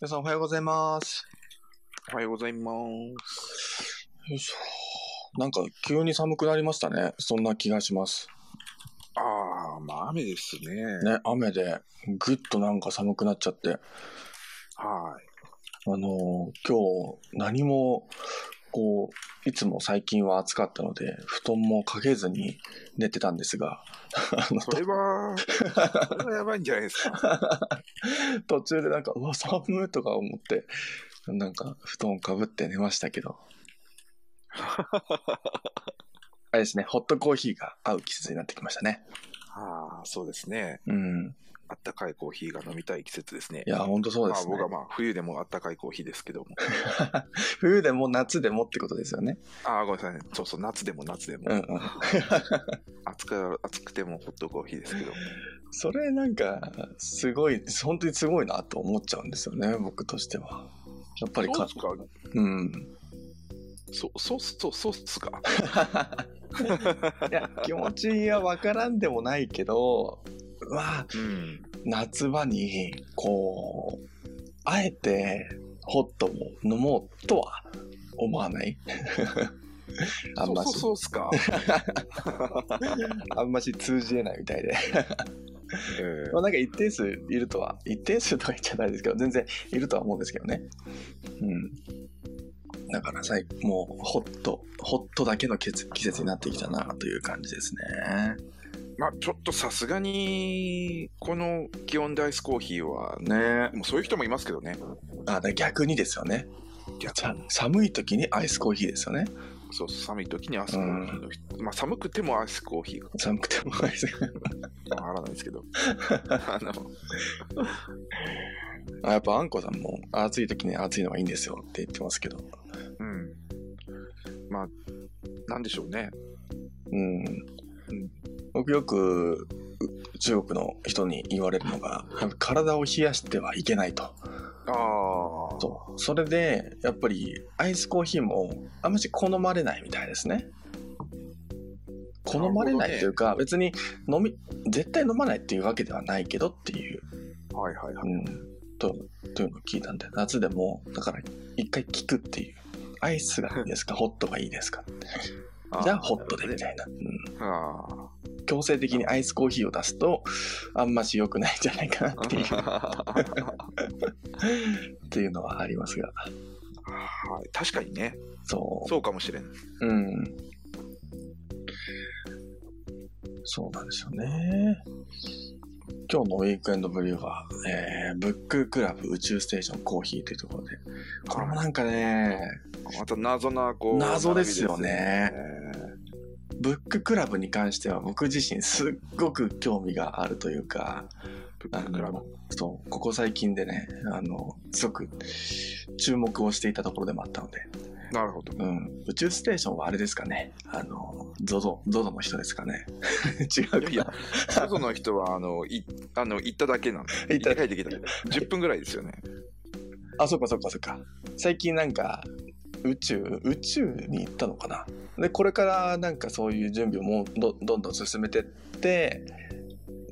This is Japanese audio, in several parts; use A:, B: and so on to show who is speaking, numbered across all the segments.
A: 皆さんおはようございます。
B: おはようございます。
A: よいしょ。なんか急に寒くなりましたね。そんな気がします。
B: ああ、まあ雨ですね。
A: ね、雨でぐっとなんか寒くなっちゃって。
B: はい。
A: あのー今日何も、こう、いつも最近は暑かったので、布団もかけずに寝てたんですが、
B: それは、それはやばいんじゃないですか。
A: 途中でなんか、うわ、寒いとか思って、なんか布団かぶって寝ましたけど。あれですね、ホットコーヒーが合う季節になってきましたね。
B: ああ、そうですね。
A: うん。
B: あったかいコーヒーが飲みたい季節ですね。
A: いや、ほんとそうですね。
B: まあ僕はまあ冬でもあったかいコーヒーですけども。
A: 冬でも夏でもってことですよね。
B: ああ、ごめんなさいね。そうそう、夏でも夏でも。
A: うんうん。
B: 暑く、暑くてもホットコーヒーですけど。
A: それなんか、すごい、本当にすごいなと思っちゃうんですよね、僕としては。やっぱりか
B: そう
A: ん。
B: そ、そそう、そうっすか？
A: いや、気持ちはわからんでもないけど、まあ、
B: うん。
A: 夏場に、こう、あえて、ホットを飲もうとは思わない？あんまし、
B: そうそう、すか。
A: あんまし通じえないみたいで。
B: ええ
A: まあなんか一定数いるとは、一定数とか言っちゃないですけど、全然いるとは思うんですけどね。うん。だからさ、もう、ホット、ホットだけの季節になってきたなという感じですね。
B: まあちょっとさすがに、この気温でアイスコーヒーは、
A: ね
B: もうそういう人もいますけどね。
A: あ、だ逆にですよね。寒い時にアイスコーヒーですよね。
B: そう寒い時にアイスコーヒーの人、まあ寒くてもアイスコーヒーが
A: 寒くてもアイス。
B: わからないですけど。あの、
A: あやっぱあんこさんも暑い時に暑いのがいいんですよって言ってますけど。
B: うん。まあ、なんでしょうね。
A: うん。僕よくう中国の人に言われるのが、体を冷やしてはいけないと。
B: ああ。
A: そう。それで、やっぱりアイスコーヒーもあんまし好まれないみたいですね。好まれないというか、別に飲み、絶対飲まないっていうわけではないけどっていう、
B: はいはいはい。
A: うん、と、というのを聞いたんで、夏でも、だから一回聞くっていう。アイスがいいですか？ホットがいいですか？じゃあホットでみたいな、うん。
B: あ
A: 強制的にアイスコーヒーを出すと、あんまし良くないんじゃないかなっていう、
B: あ。
A: っていうのはありますが。
B: はい、確かにね。
A: そう。
B: そうかもしれん。
A: うん。そうなんですよね。今日のウィークエンドブリューは、えー、ブッククラブ宇宙ステーションコーヒーというところで、これもなんかね、
B: また謎な、こう。
A: 謎ですよね
B: ね
A: ブッククラブに関しては僕自身すっごく興味があるというか、あの。そう、ここ最近でね、あの、すごく注目をしていたところでもあったので、
B: なるほど。
A: うん、宇宙ステーションはあれですかね、あの、ゾゾ、ゾゾの人ですかね。違うか
B: いやいや、外の人は、あの、い、あの、行っただけなんで。
A: 行った
B: 行って帰ってきた。10分ぐらいですよね。
A: あ、そっかそっかそっか。最近なんか、宇宙、宇宙に行ったのかな？で、これからなんかそういう準備をもうどどんどん進めてって、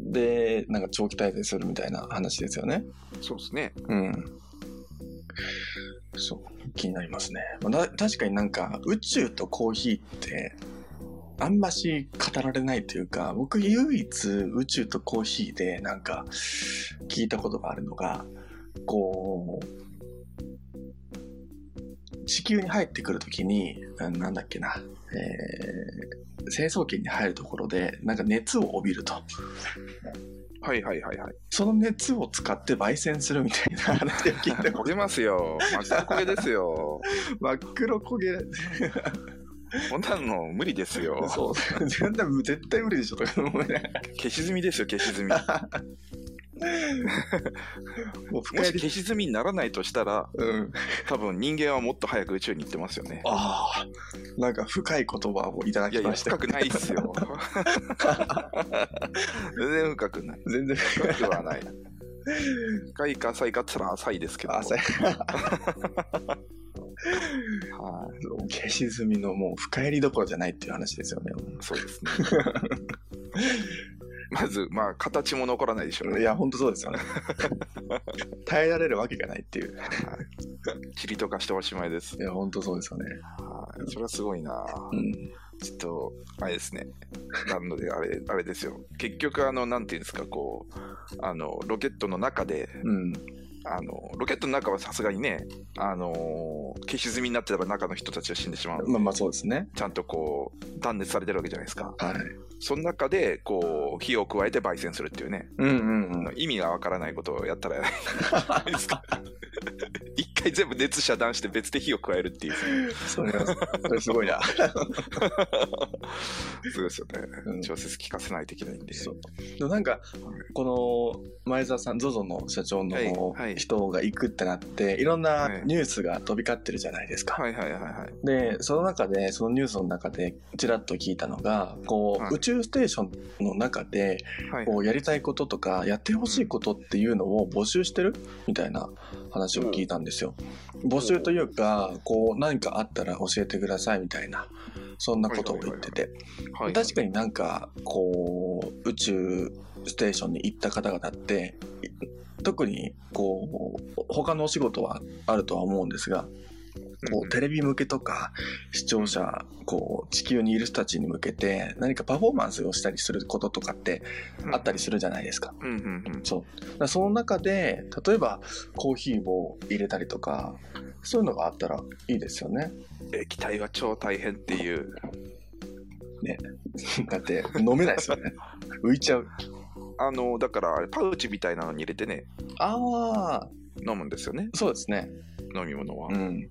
A: で、なんか長期滞在するみたいな話ですよね。
B: そうですね。
A: うん。そう、気になりますね。まあ、だ確かになんか宇宙とコーヒーって、あんまし語られないというか、僕唯一宇宙とコーヒーでなんか聞いたことがあるのが、こう、地球に入ってくるときに、ななんだっけな、えー、成層圏に入るところで、なんか熱を帯びると。
B: はいはいはいはい。
A: その熱を使って焙煎するみたいな話を聞いて
B: 焦げますよ。真っ黒焦げですよ。
A: 真っ黒焦げ。
B: こんなの無理ですよ。
A: そう。絶対無理でしょとか思いながら
B: 消し済みですよ、消し済み。
A: も
B: もし消し済みにならないとしたら、
A: うん。
B: 多分人間はもっと早く宇宙に行ってますよね。
A: ああ、なんか深い言葉をいただ
B: いやいや、
A: きました。
B: 深くないっすよ。全然深くない。
A: 全然
B: 深くはない。深いか浅いかって言ったら浅いですけど。
A: 浅い。
B: は
A: 消し済みのもう深入りどころじゃないっていう話ですよね。
B: い。そうですね。まず、まあ、形も残らないでしょうね。
A: いや、本当そうですよね。耐えられるわけがないっていう。
B: 塵とかしておしまいです。
A: いや、本当そうですよね。
B: はい。それはすごいな。
A: うん。
B: ちょっと、あれですね。なので、あれ、あれですよ。結局、あの、なんていうんですか、こう、あの、ロケットの中で、
A: うん。
B: あの、ロケットの中はさすがにね、あの、消し済みになってたら中の人たちは死んでしまう。
A: まあまあそうですね。
B: ちゃんとこう、断熱されてるわけじゃないですか。
A: はい。
B: その中で、こう、火を加えて焙煎するっていうね、
A: うんうんうん。
B: 意味がわからないことをやったらないですか。一回全部熱遮断して別で火を加えるっていう。
A: それは、それすごいな。
B: そうですよね。
A: うん
B: 調節効かせないといけないんで。
A: そうでもなんか、この前澤さん、ZOZO の社長
B: はい
A: の
B: はい
A: 人が行くってなって、いろん
B: は
A: ないニュースが飛び交ってるじゃないですか。
B: はいはいはいはい。
A: で、その中で、そのニュースの中で、ちらっと聞いたのが、こう、
B: はい
A: 宇宙ステーションの中で、
B: はい
A: こう、やりたいこととか、やってほしいことっていうのを募集してるみたいな話を聞いたんですよ。募集というか、こう、何かあったら教えてくださいみたいな、そんなことを言ってて。
B: はい、
A: 確かになんか、こう、宇宙ステーションに行った方々って、い特に、こう、他のお仕事はあるとは思うんですが、こうテレビ向けとか視聴者こう地球にいる人たちに向けて何かパフォーマンスをしたりすることとかってあったりするじゃないですか。
B: うんうんうん。
A: そうその中で例えばコーヒーを入れたりとかそういうのがあったらいいですよね。
B: 液体は超大変っていう。
A: だって飲めないですよね。浮いちゃう。
B: あの、だからパウチみたいなのに入れてね、
A: ああ
B: 飲むんですよね、
A: そうですね。
B: 飲み物は。
A: うん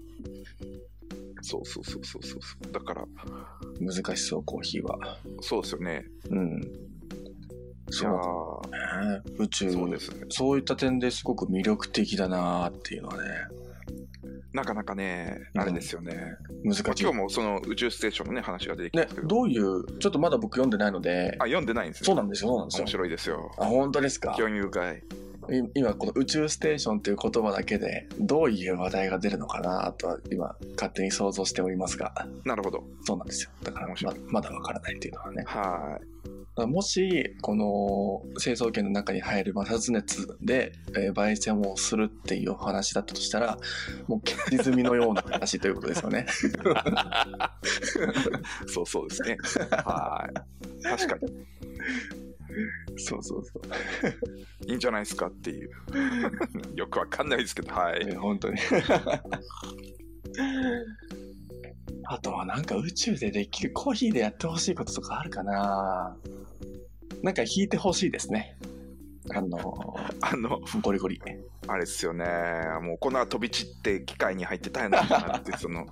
B: そうそうそうそうそうそう。だから、
A: 難しそうコーヒーは。
B: そうですよね。
A: うん。そうだね。宇宙
B: ーそうですね。
A: そういった点ですごく魅力的だなっていうのはね
B: なかなかね、
A: うん
B: あれですよね。
A: 難しい。
B: まあ今日もその宇宙ステーションのね、話が出てきたん
A: ね
B: ですけど、
A: どういうちょっとまだ僕読んでないので
B: あ、読んでないんですね。
A: そうなんですよそうなんですよ
B: 面白いですよ。
A: あ本当ですか？
B: 興味深い。
A: い今この宇宙ステーションという言葉だけでどういう話題が出るのかなとは今勝手に想像しておりますが
B: なるほど。
A: そうなんですよだからままだわからないっていうのはね
B: は
A: もしこの成層圏の中に入る摩擦熱で、えー焙煎をするっていうお話だったとしたらもう現実味のような話ということですよね
B: い。そうそうですね。はい。確かに。
A: そうそうそう
B: いいんじゃないですかっていう。よくわかんないですけど、はい。
A: えー本当に あとはなんか宇宙でできるコーヒーでやってほしいこととかあるかななんか弾いてほしいですねあの
B: あの、
A: ゴリゴリ
B: あれですよね。もう粉が飛び散って機械に入って大変なんだなって、その、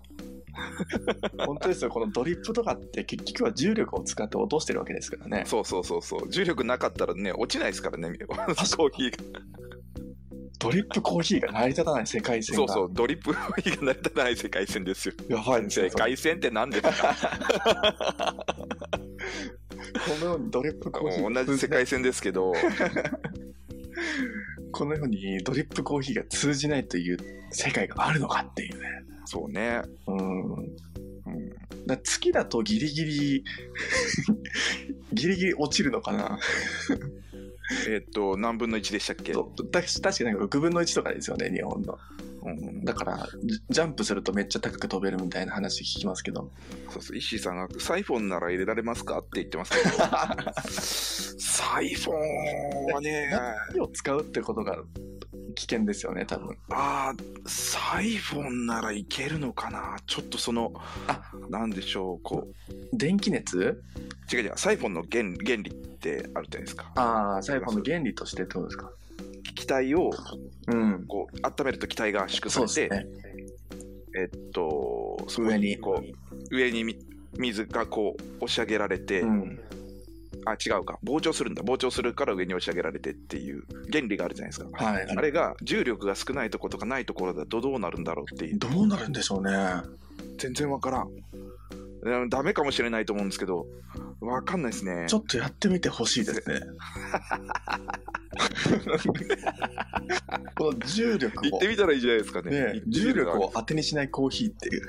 A: 本当ですよ。このドリップとかって結局は重力を使って落としてるわけですからね。
B: そうそうそうそう。重力なかったらね、落ちないですからね、コーヒーが。
A: ドリップコーヒーが成り立たない世界線が。
B: そうそう、ドリップコーヒーが成り立たない世界線ですよ。
A: やばいですよ。
B: 世界線って何ですか
A: このようにドリップコーヒー
B: 同じ世界線ですけど、
A: このようにドリップコーヒーが通じないという世界があるのかっていうね
B: そうね。
A: うん。
B: うん。
A: だ月だとギリギリ ギリギリ落ちるのかな？
B: えっと、何分の1でしたっけ？
A: 確かなんか6分の1とかですよね日本の。
B: うん。
A: だからジジャンプするとめっちゃ高く飛べるみたいな話聞きますけど。
B: そうそう、石井さんがサイフォンなら入れられますかって言ってますけど、サイフォンはね、
A: 火を使うってことが危険ですよね多分。
B: ああ、サイフォンならいけるのかな？ちょっとその、
A: あ
B: なんでしょう、こ
A: 電気熱？
B: う、違う違う、サイフォンの原原理ってあるじゃないですか。
A: ああサイフォンの原理としてってことですか？
B: 気体を
A: うん。
B: こう温めると気体が圧縮されて、
A: ね。
B: えっと、
A: 上に。
B: こう上にみ水がこう押し上げられて、
A: うん
B: あ、違うか、膨張するんだ、膨張するから上に押し上げられてっていう原理があるじゃないですか。
A: はい。
B: あれが重力が少ないところとかないところだとどうなるんだろうっていう、
A: どうなるんでしょうね。
B: 全然わからん。うんダメかもしれないと思うんですけど、わかんないですね。
A: ちょっとやってみてほしいですね。この重力を。
B: 行ってみたらいいじゃないですかね。
A: ね重力を当てにしないコーヒーっていう。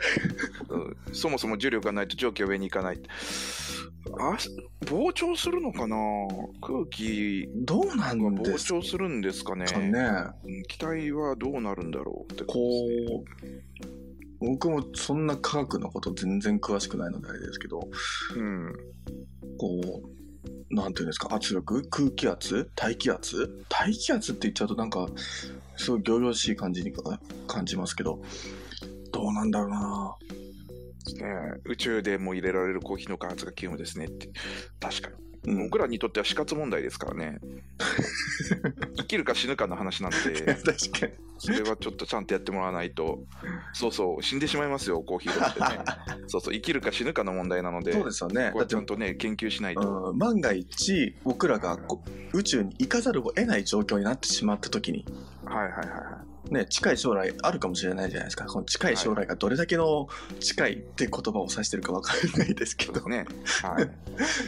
B: うん。そもそも重力がないと蒸気が上に行かない。あ膨張するのかな？空気。
A: どうな
B: が
A: んです
B: 膨張するんですかね。
A: かね。
B: うん気体はどうなるんだろうって
A: こう、僕もそんな科学のこと全然詳しくないのであれですけど、
B: うん
A: こう、なんていうんですか、圧力？空気圧？大気圧？大気圧って言っちゃうとなんか、すごい仰々しい感じにか感じますけど、どうなんだろうな。
B: ね宇宙でも入れられるコーヒーの開発が急務ですねって。確かに、
A: うん。
B: 僕らにとっては死活問題ですからね。生きるか死ぬかの話なんで。
A: 確かに。
B: それはちょっとちゃんとやってもらわないと。そうそう死んでしまいますよコーヒーだってね。そうそう生きるか死ぬかの問題なので。
A: そうですよね。
B: ちゃんとね研究しないと、
A: うん、万が一僕らが宇宙に行かざるを得ない状況になってしまった時に、
B: はいはいはいはい。
A: ね、近い将来あるかもしれないじゃないですか。この近い将来がどれだけの近いって言葉を指してるか分からないですけど。
B: ね。はい。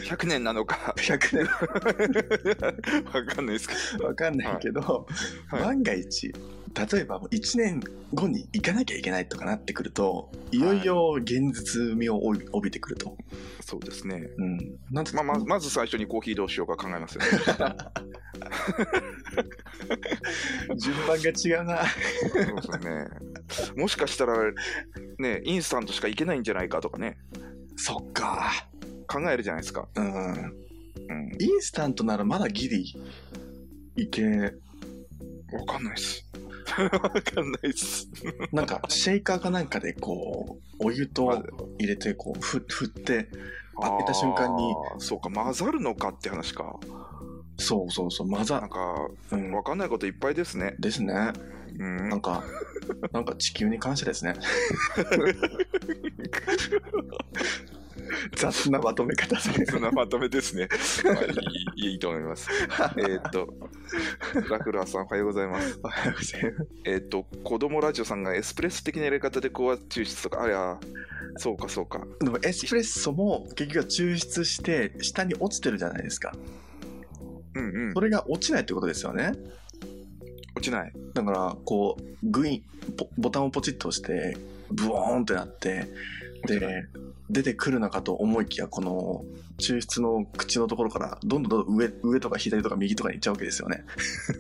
B: 100年なのか。
A: 100
B: わかんないですけ
A: 年分かんないけど、
B: はい。
A: 万が一例えばもう1年後に行かなきゃいけないとかなってくるといよいよ現実味を帯びてくると、
B: ど。そうですね。
A: うん、なんて
B: まあ、ままず最初にコーヒーどうしようか考えますよね。
A: 順番が違うな
B: そうですね。もしかしたら、ね、インスタントしかいけないんじゃないかとかね、
A: そっか
B: 考えるじゃないですか。
A: うん
B: うん。
A: インスタントならまだギリいけ
B: わかんないです。わかんないです。
A: なんかシェイカーかなんかでこうお湯と入れてこうふ振って開けた瞬間に
B: そうか、混ざるのかって話か。
A: そうそうそう混
B: なん
A: ざ
B: か、
A: うん
B: わかんないこといっぱいですね。
A: ですね
B: うん
A: なん。かなんか地球に感謝ですね 雑なまとめ方で
B: そんなまとめですね。まあ、いいいいと思います。えーっと、ラクラーさん、おはようございます。
A: おはようございます
B: えーっと、子供ラジオさんがエスプレッソ的なやり方で高圧抽出とか、ありゃ、そうかそうか。
A: でもエスプレッソも結局は抽出して下に落ちてるじゃないですか
B: うんうん
A: そ。れが落ちないってことですよね
B: 落ちない。
A: だからこうグインポボタンをポチッと押してブオーンってなってで出てくるのかと思いきやこの抽出の口のところからどんどんどんどん上上とか左とか右とかに行っちゃうわけですよね。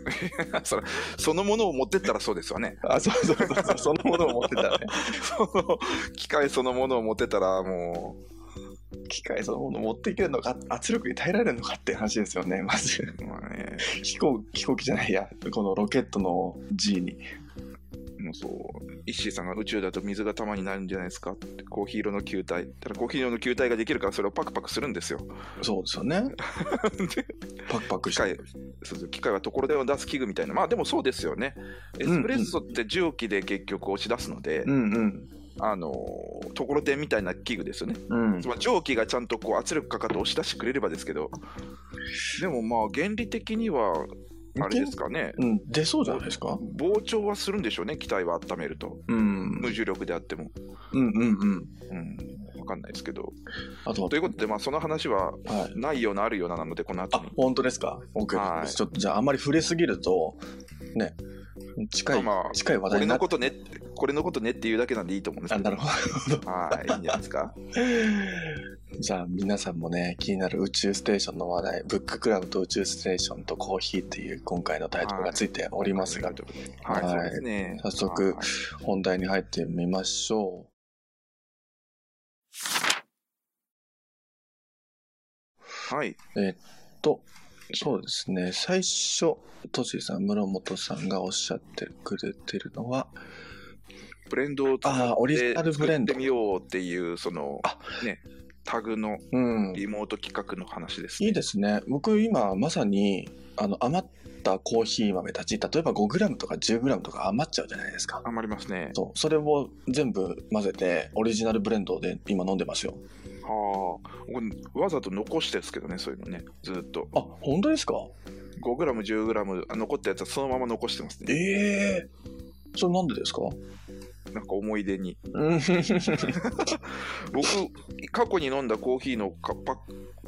B: それそのものを持ってったらそうですわね。
A: あそうそうそうそうそのものを持ってたらね。
B: そ の機械そのものを持ってたら、も
A: 機械そのものを持っていけるのか圧力に耐えられるのかって話ですよねまず。
B: う、まあね、
A: 飛行飛行機じゃないやこのロケットの G に
B: もうそう、イッシーさんが宇宙だと水が玉になるんじゃないですか？ってコーヒー色の球体。ただコーヒー色の球体ができるからそれをパクパクするんですよ。
A: そうですよね
B: で
A: パクパク
B: 機械
A: して
B: そうそう機械はところでを出す器具みたいな。まあでもそうですよね。エスプレッソって蒸気で結局押し出すので、
A: うんうん
B: あのーところてんみたいな器具ですよね。
A: うん
B: つまり蒸気がちゃんとこう圧力かかって押し出してくれればですけど、でもまあ原理的には、あれですかね、
A: うん出そうじゃないですか？
B: 膨張はするんでしょうね、機体は温めると。
A: うん。
B: 無重力であっても。
A: うんうんうん。
B: うん、わかんないですけど。
A: あとは
B: ということで、まあその話は
A: はい。
B: ないようなあるようななので、この後
A: あ
B: に。
A: 本当ですか？OK
B: はい。
A: ちょっとじゃああんまり触れすぎるとね近い、
B: まあ
A: 近い話
B: こ
A: 題になっ
B: れのことね、これのことねっていうだけなんでいいと思うんですけど。
A: あなるほど
B: はい、いいんじゃないですか？
A: じゃあ皆さんもね気になる宇宙ステーションの話題ブッククラブと宇宙ステーションとコーヒーっていう今回のタイトルがついておりますが、
B: はい。
A: 早速
B: はい
A: 本題に入ってみましょ
B: はい。
A: うえっとそうですね最初トシさん室本さんがおっしゃってくれてるのは
B: ブレンドを使
A: ああオリジナルブレンド
B: 作ってみようっていう、その
A: あ、
B: ね、タグの
A: うん
B: リモート企画の話です、
A: いいですね。僕今まさにあの余ったコーヒー豆たち、例えば 5g とか 10g とか余っちゃうじゃないですか。
B: 余りますね。
A: そうそれを全部混ぜてオリジナルブレンドで今飲んでますよ。
B: ああ、僕わざと残してですけどね、そういうのね、ずっと。
A: あ、本当ですか
B: ？5g、10g あ残ったやつはそのまま残してますね。
A: ええそれなんでですか？
B: なんか思い出に。
A: うん
B: 僕、過去に飲んだコーヒーのかパッ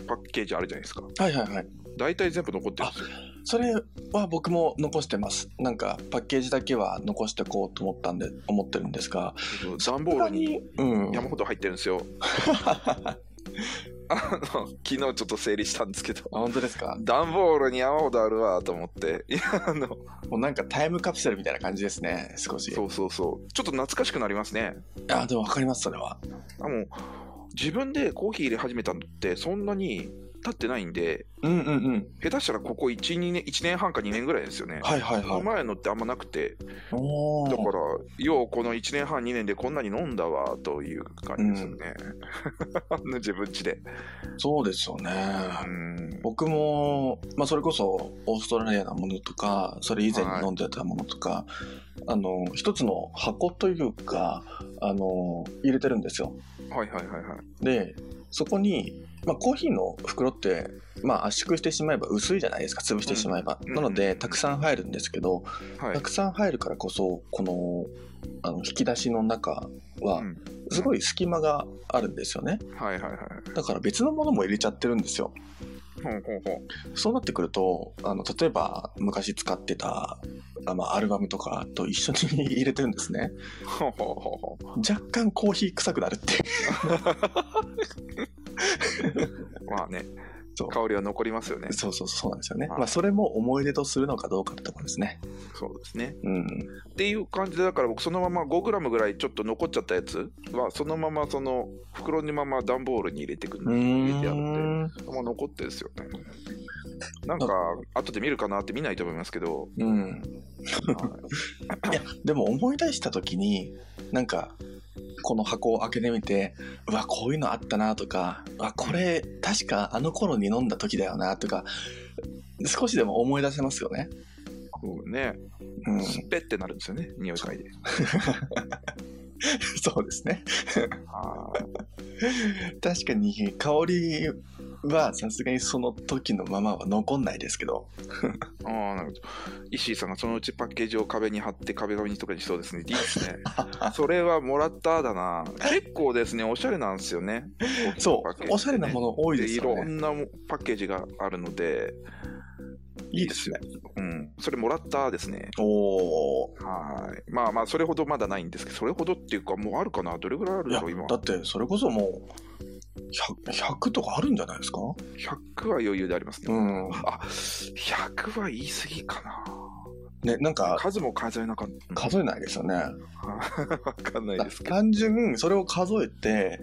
B: パッケージあるじゃないですか。
A: はいはいはい。
B: 大体全部残ってるんですよ。
A: それは僕も残してます。なんかパッケージだけは残してこうと思ったんで、思ってるんですが。
B: 段ボールに
A: うん。
B: 山ほど入ってるんですよ。あの昨日ちょっと整理したんですけど、
A: あ本当ですか？
B: 段ボールに山ほどあるわと思って、いや、あの、
A: もうなんかタイムカプセルみたいな感じですね、少し。
B: そうそうそう、ちょっと懐かしくなりますね。
A: あ、でも分かります、それは。
B: あもう自分でコーヒー入れ始めたのってそんなに経ってないんで、
A: うんうんうん。
B: 下手したらここ1、2年、1年半か2年ぐらいですよね。
A: はいはいはい。
B: 前のってあんまなくて、
A: おー
B: だから、ようこの1年半、2年でこんなに飲んだわという感じですよね。自分家で。
A: そうですよね。
B: うん。
A: 僕も、まあ、それこそオーストラリアのものとかそれ以前に飲んでたものとか、あの一つの箱というかあの入れてるんですよ
B: はいはいはいはい。
A: でそこに、まあ、コーヒーの袋って、まあ、圧縮してしまえば薄いじゃないですか。潰してしまえば、
B: うん。
A: なので、
B: うん。
A: たくさん入るんですけど、
B: はい。
A: たくさん入るからこそこのあの引き出しの中は
B: うん。
A: すごい隙間があるんですよね。
B: はいはいはい。
A: だから別のものも入れちゃってるんですよ
B: ほうほうほ
A: そうなってくると、あの、例えば昔使ってた、あまあ、アルバムとかと一緒に入れてるんですね。
B: う。ほうほうほうほ
A: 若干コーヒー臭くなるって。
B: まあね香りは残りますよね。
A: そうそうそうなんですよね。
B: はい
A: まあ、それも思い出とするのかどうかってところですね。
B: そうですね。
A: うん。
B: っていう感じで、だから僕そのまま 5g ぐらいちょっと残っちゃったやつは、そのままその袋にまま段ボールに入れてくる
A: う
B: 入れてあっ
A: ん。
B: まあ残ってるんですよね。なんか、後で見るかなって見ないと思いますけど、
A: うん。いや、でも思い出した時に、なんか、この箱を開けてみて、うわ、こういうのあったなとか、うわ、これ、確かあの頃に飲んだ時だよなとか、少しでも思い出せますよね。
B: こうね、
A: うん。
B: スペってなるんですよね、匂い嗅いで。
A: そうですね。
B: あ
A: 確かに香りはさすがにその時のままは残んないですけど。
B: ー あー、なるほど。石井さんがそのうちパッケージを壁に貼って壁紙とかにしそうですね。いいですね。それはもらっただな。結構ですね、おしゃれなんですよね。
A: そう、おしゃれなも
B: の
A: の多いです
B: い
A: よね。
B: ろんなパッケージがあるので、
A: いいですね。
B: うん、それもらったですね。
A: おー。
B: はい。まあまあ、それほどまだないんですけど、それほどっていうか、もうあるかな？どれぐらいある
A: いや
B: だろう、今。
A: だってそれこそもう 100, 100とかあるんじゃないですか
B: ？100は余裕でありますね。
A: うん。
B: あ、100は言い過ぎかな。
A: ね、なんか
B: 数も数えなかった。
A: 数えないですよね。
B: わかんないですけど。
A: 単純それを数えて、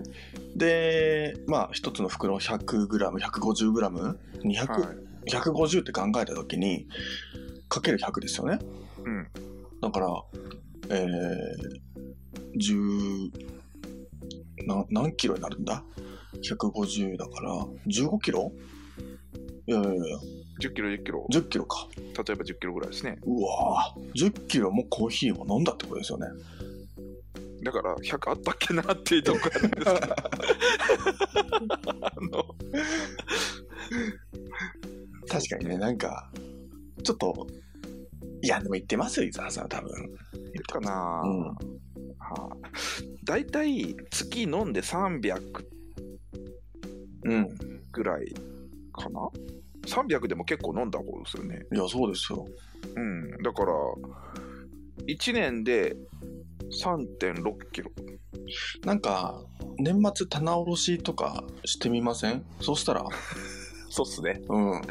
A: で、まあ一つの袋 100g、150g、200、
B: はい。
A: 150って考えた時に、かける100ですよね。
B: うん。
A: だから、えー、10な、何キロになるんだ？?150 だから、15キロ？いやいやいや、
B: 10キロ、10キロ。
A: 10キロか。
B: 例えば10キロぐらいですね。
A: うわぁ、10キロもコーヒーを飲んだってことですよね。
B: だから、100あったっけなっていうところなんですけど。あの、
A: 確かにね、なんか、ちょっと、いや、でも言ってますよ、伊沢さん、多分。
B: いるかな、
A: うん
B: はあ、大体、月飲んで300
A: うん。
B: ぐらいかな ?300 でも結構飲んだ方ですよね。
A: いや、そうですよ。
B: うん。だから、1年で3.6キロ。
A: なんか、年末棚卸しとかしてみません？そしたら、
B: そうっすね。
A: うん。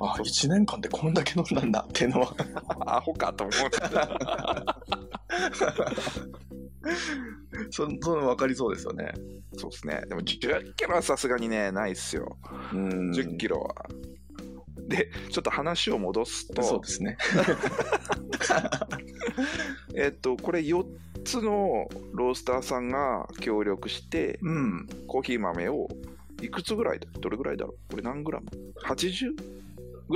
A: あ、
B: そう
A: 1年間でこんだけ飲んだんだっていうのは。
B: アホかと思う。
A: そその分かりそうですよね。
B: そうですね。でも10キロはさすがにね、ないっすよ。
A: うん。
B: 10キロは。で、ちょっと話を戻すと、
A: そうですね。
B: えっと、これ4つのロースターさんが協力して、
A: うん。
B: コーヒー豆をいくつぐらいだどれぐらいだろうこれ何グラム ?80 グラム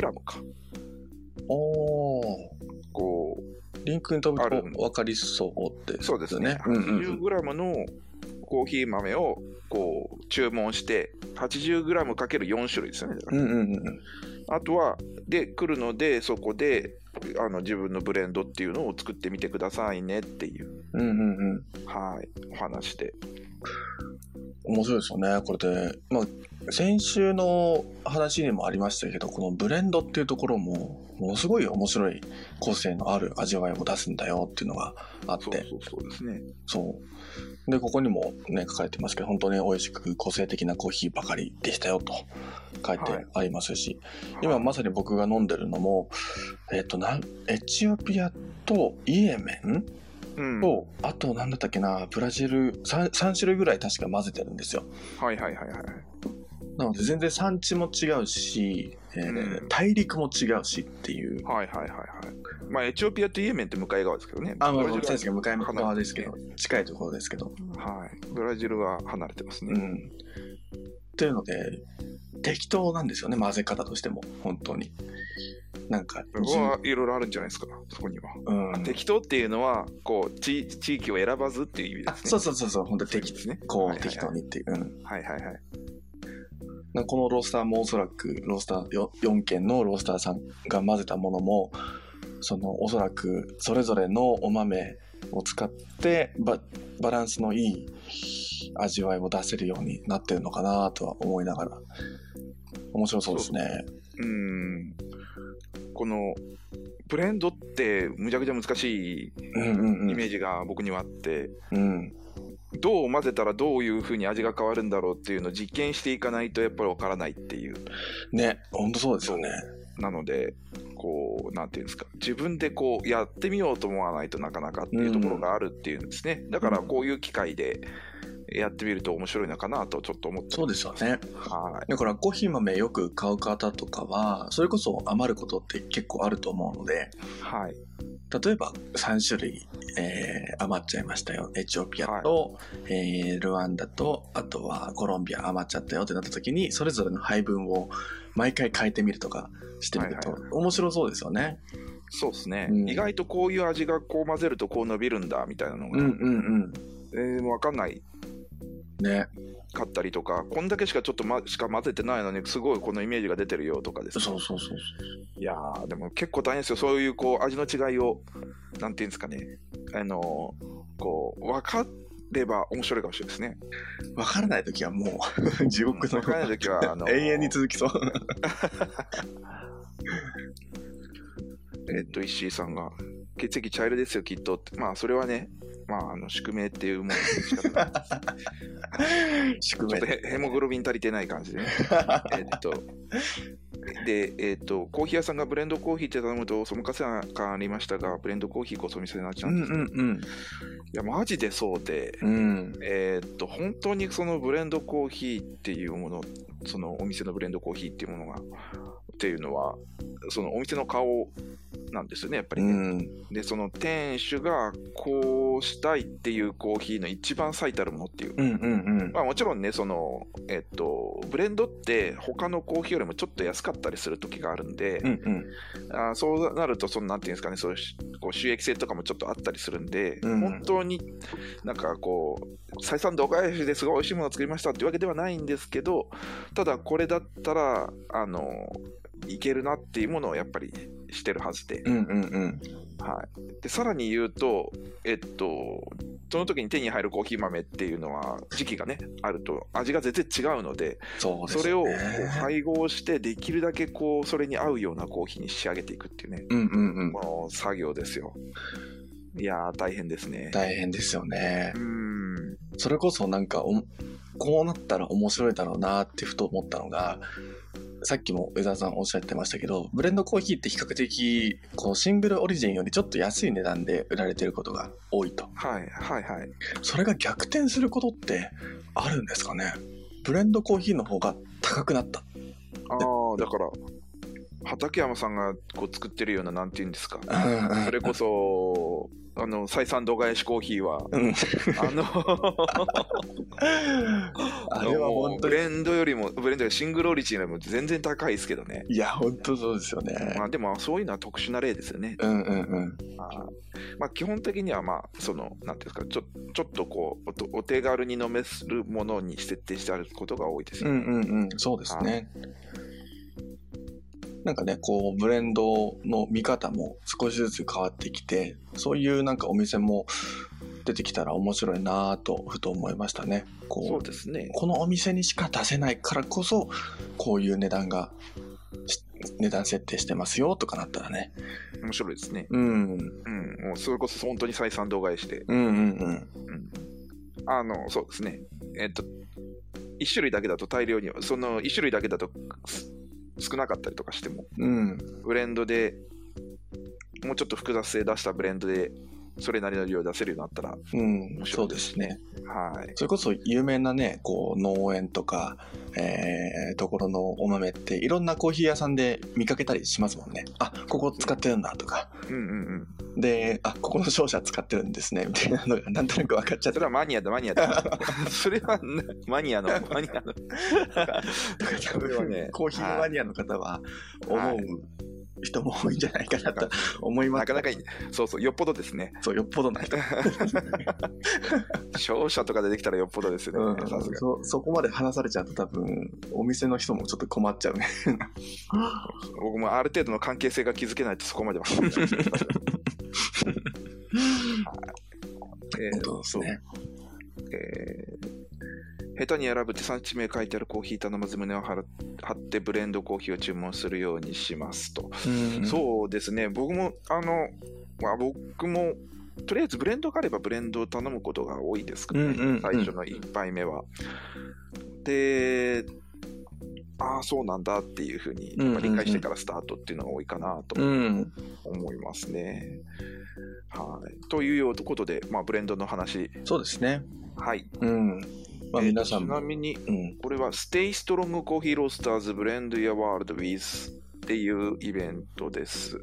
B: か。
A: おー。
B: こ
A: リンクに飛ぶと分かりそうで
B: う、
A: す
B: そうですね。
A: うんうんう
B: 80
A: ん。
B: グラムのコーヒー豆をこう注文して、80グラムかける4種類ですよね。
A: うんうんうん。
B: あとは、で、来るので、そこで、あの自分のブレンドっていうのを作ってみてくださいねっていう
A: うんうんうん。
B: はい、お話で。
A: 面白いですよね。これで、まあ、先週の話にもありましたけど、このブレンドっていうところも、ものすごい面白い個性のある味わいを出すんだよっていうのがあって、
B: そうそうですね。
A: そう。で、ここにもね、書かれてますけど、本当に美味しく個性的なコーヒーばかりでしたよと書いてありますし、今まさに僕が飲んでるのも、えっ、と、なん、エチオピアとイエメン
B: うん、
A: と、あと何だったっけな、ブラジル3、3種類ぐらい確か混ぜてるんですよ。
B: はいはいはいはい。
A: なので全然産地も違うし、えー
B: うん
A: 大陸も違うしっていう。
B: はいはいはいはい。まあ、エチオピアとイエメンって向かい側ですけどね。
A: あ、まあ、
B: ブラジルは
A: 僕たちが向かい側ですけど近いところですけど。
B: はい。ブラジルは離れてますね。
A: うん。っていうので、適当なんですよね、混ぜ方としても。本当に。なんか、
B: ここはいろいろあるんじゃないですか、そこには。
A: うん。
B: 適当っていうのは、こう、地地域を選ばずっていう意味で
A: あ
B: すね。
A: そうそうそうそう、本当に適
B: そういう意味ですね。
A: こう、
B: はいはいはい
A: 適当にっていう。うん。
B: はいはいはい。
A: なこのロースターもおそらく、ロースターよ4件のロースターさんが混ぜたものも、そのおそらくそれぞれのお豆を使ってババランスのいい味わいを出せるようになってるのかなとは思いながら面白そうですね。
B: うん。この、ブレンドってむちゃくちゃ難しい
A: うんうんうん。
B: イメージが僕にはあって、
A: うん。
B: どう混ぜたらどういうふうに味が変わるんだろうっていうのを実験していかないとやっぱりわからないっていう。
A: ね、本当そうですよね。
B: なので、こう、なんていうんですか、自分でこう、やってみようと思わないとなかなかっていうところがあるっていうんですね。だから、こういう機会でやってみると面白いのかなとちょっと思って
A: そうですよね。
B: はい。
A: だからコーヒー豆よく買う方とかは、それこそ余ることって結構あると思うので、
B: はい。
A: 例えば3種類、えー余っちゃいましたよ。エチオピアと、えールワンダと、あとはコロンビア余っちゃったよってなった時に、それぞれの配分を毎回変えてみるとかしてみると
B: はいはい
A: 面白そうですよね。
B: そうですね、
A: うん
B: 意外とこういう味がこう混ぜるとこう伸びるんだみたいなのが、
A: うんうん
B: えー分かんない
A: うん。ね。
B: かったりとか、こんだけしかちょっと、ま、しか混ぜてないのに、すごいこのイメージが出てるよとかですね
A: そうそうそう。
B: いやー、でも結構大変ですよ。そういうこう味の違いを、なんていうんですかね、あのーこう、分かれば面白いかもしれないですね。
A: わからない時はもう 地獄の
B: 分からない時は、あのー
A: 永遠に続きそう。
B: えっと、石井さんが、血液茶色ですよ、きっとって。まあ、それはね、まあ、あの宿命っていうもので仕方ない
A: 宿命
B: ちょっとヘヘモグロビン足りてない感じでね。えっと、で、えっと、コーヒー屋さんがブレンドコーヒーって頼むと、そのかせ感ありましたが、ブレンドコーヒーこそお店になっちゃ
A: うん
B: うんです、
A: うん
B: いや、マジでそうで、
A: うん。うん。
B: えーっと、本当にそのブレンドコーヒーっていうもの、そのお店のブレンドコーヒーっていうものが、っていうのは、そのお店の顔なんですよね、やっぱりね。
A: うん。
B: で、その店主がこうしたいっていうコーヒーの一番最たるものっていう。
A: うんうんうん。
B: まあもちろんね、その、えっと、ブレンドって他のコーヒーよりもちょっと安かったりする時があるんで、
A: うんうん。
B: あーそうなると、そのなんていうんですかね、そういうしこう収益性とかもちょっとあったりするんで、
A: うん
B: 本当になんかこう、採算度外視ですごい美味しいものを作りましたっていうわけではないんですけど、ただこれだったら、あの、いけるなっていうものをやっぱりしてるはずで、
A: うんうんうん。
B: はい。で、さらに言うと、えっと、その時に手に入るコーヒー豆っていうのは、時期がね、あると味が全然違うので、
A: そうですね。
B: それをこう配合して、できるだけこう、それに合うようなコーヒーに仕上げていくっていうね、
A: うんうんうん。
B: この作業ですよ。いやー、大変ですね。
A: 大変ですよね
B: う。ーん。
A: それこそなんかおこうなったら面白いだろうなってふと思ったのがさっきも江澤さんおっしゃってましたけどブレンドコーヒーって比較的こうシングルオリジンよりちょっと安い値段で売られてることが多いと
B: はい、はい、はい。
A: それが逆転することってあるんですかね？ブレンドコーヒーの方が高くなった
B: ああ、だから、畠山さんがこう作ってるような、なんていうんですか。それこそ、あの、採算度外視コーヒーは、
A: うん
B: あの、
A: あれは本当に
B: ブレンドよりも、ブレンドよりシングルオリジンよりも全然高いですけどね。
A: いや本当そうですよね
B: まあでもそういうのは特殊な例ですよね。
A: うんうんうん
B: あーまあ基本的にはまあそのなんていうんですかちょちょっとこうおとお手軽に飲めるものに設定してあることが多いですよね。
A: うんうんうん、そうですね。なんかね、こう、ブレンドの見方も少しずつ変わってきて、そういうなんかお店も出てきたら面白いなぁとふと思いましたね。こ
B: そうですね。
A: このお店にしか出せないからこそこういう値段がし値段設定してますよとかなったらね。
B: 面白いですね。
A: うん。
B: うん。もうそれこそ本当に採算度外視で。
A: うんうんうん。
B: うん。あの、そうですね。えっと、一種類だけだと大量に、その一種類だけだとす少なかったりとかしても、
A: うん。
B: ブレンドで、もうちょっと複雑性出したブレンドで、それなりの量出せるようになったら、
A: うん。そうですね。
B: はい。
A: それこそ有名なね、こう農園とか、えー、ところのお豆っていろんなコーヒー屋さんで見かけたりしますもんね。あ、ここ使ってるんだとか。
B: うんうんうん。
A: で、あ、ここの商社使ってるんですね、みたいなのがなんとなく分かっちゃっ
B: そ
A: た
B: れはマニアだ、マニアだ。それはなマニアの、マニアの。
A: 多分、
B: ね
A: コーヒーマニアの方は思
B: はいう
A: 人も多いんじゃないかなと思います。
B: なかなかいい、そうそう、よっぽどですね。
A: そう、よっぽどな人。
B: 商社とかでできたらよっぽどですよ
A: うん。そそこまで話されちゃうと多分お店の人もちょっと困っちゃうね。
B: 僕もある程度の関係性が築けないとそこまでは。えー
A: そうですね。
B: えー下手に選ぶって産地名書いてあるコーヒー頼まず胸を張ってブレンドコーヒーを注文するようにしますと。
A: うん
B: そうですね、僕も、あの、まあ、僕も、とりあえずブレンドがあればブレンドを頼むことが多いですかね、
A: うんうんうん
B: 最初の1杯目は。で、ああ、そうなんだっていうふうに
A: うんうんうん
B: 理解してからスタートっていうのが多いかなと
A: うん。
B: 思いますね。はい、というようなことで、まあ、ブレンドの話、
A: そうですね。
B: はい。
A: うん。まあ
B: えー
A: 皆さんも
B: ちな。みに、
A: うん。
B: これは Stay Strong Coffee Roasters Blend Your World With っていうイベントです。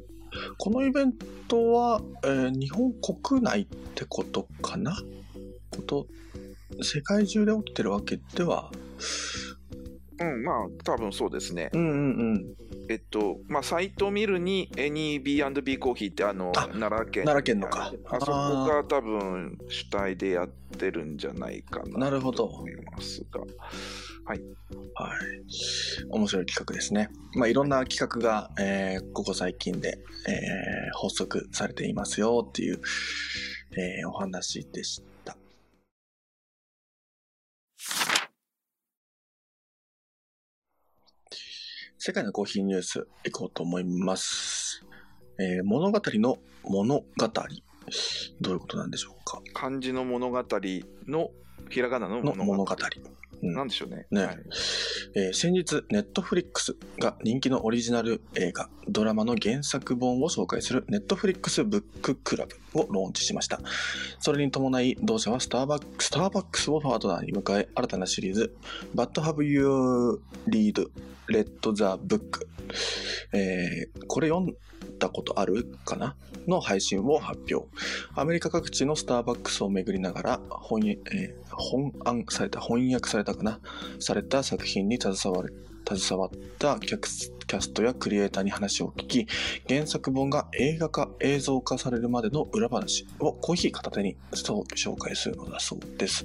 A: このイベントは、えー日本国内ってことかな？こと、世界中で起きてるわけでは。
B: うん、まあ、多分そうですね。
A: うんうんうん。
B: えっと、まあ、サイトを見るに、NB&B コーヒーって、あの、
A: あ
B: 奈良県。
A: 奈良県のか
B: あそこが多分主体でやってるんじゃないかな。
A: なるほど
B: と思いますが。
A: はい。面白い企画ですね。まあ、いろんな企画が、えーここ最近で、えー発足されていますよっていう、えーお話でした。世界のコーヒーニュースいこうと思います。えー物語の物語。どういうことなんでしょうか？
B: 漢字の物語の、ひらがなの
A: の
B: 物語。
A: 物語。
B: なんでしょうね。
A: ね
B: はい
A: えー先日、ネットフリックスが人気のオリジナル映画、ドラマの原作本を紹介するネットフリックスブッククラブをローンチしました。それに伴い、同社はスターバックスターバックスをパートナーに迎え、新たなシリーズ、But Have You Read Read the Book、えーこれ読んだことあるかな？の配信を発表。アメリカ各地のスターバックスを巡りながら翻,、えー翻案された、翻訳されたかな？された作品に携わる携わったキャクスキャストやクリエイターに話を聞き、原作本が映画化、映像化されるまでの裏話をコーヒー片手にそう紹介するのだそうです。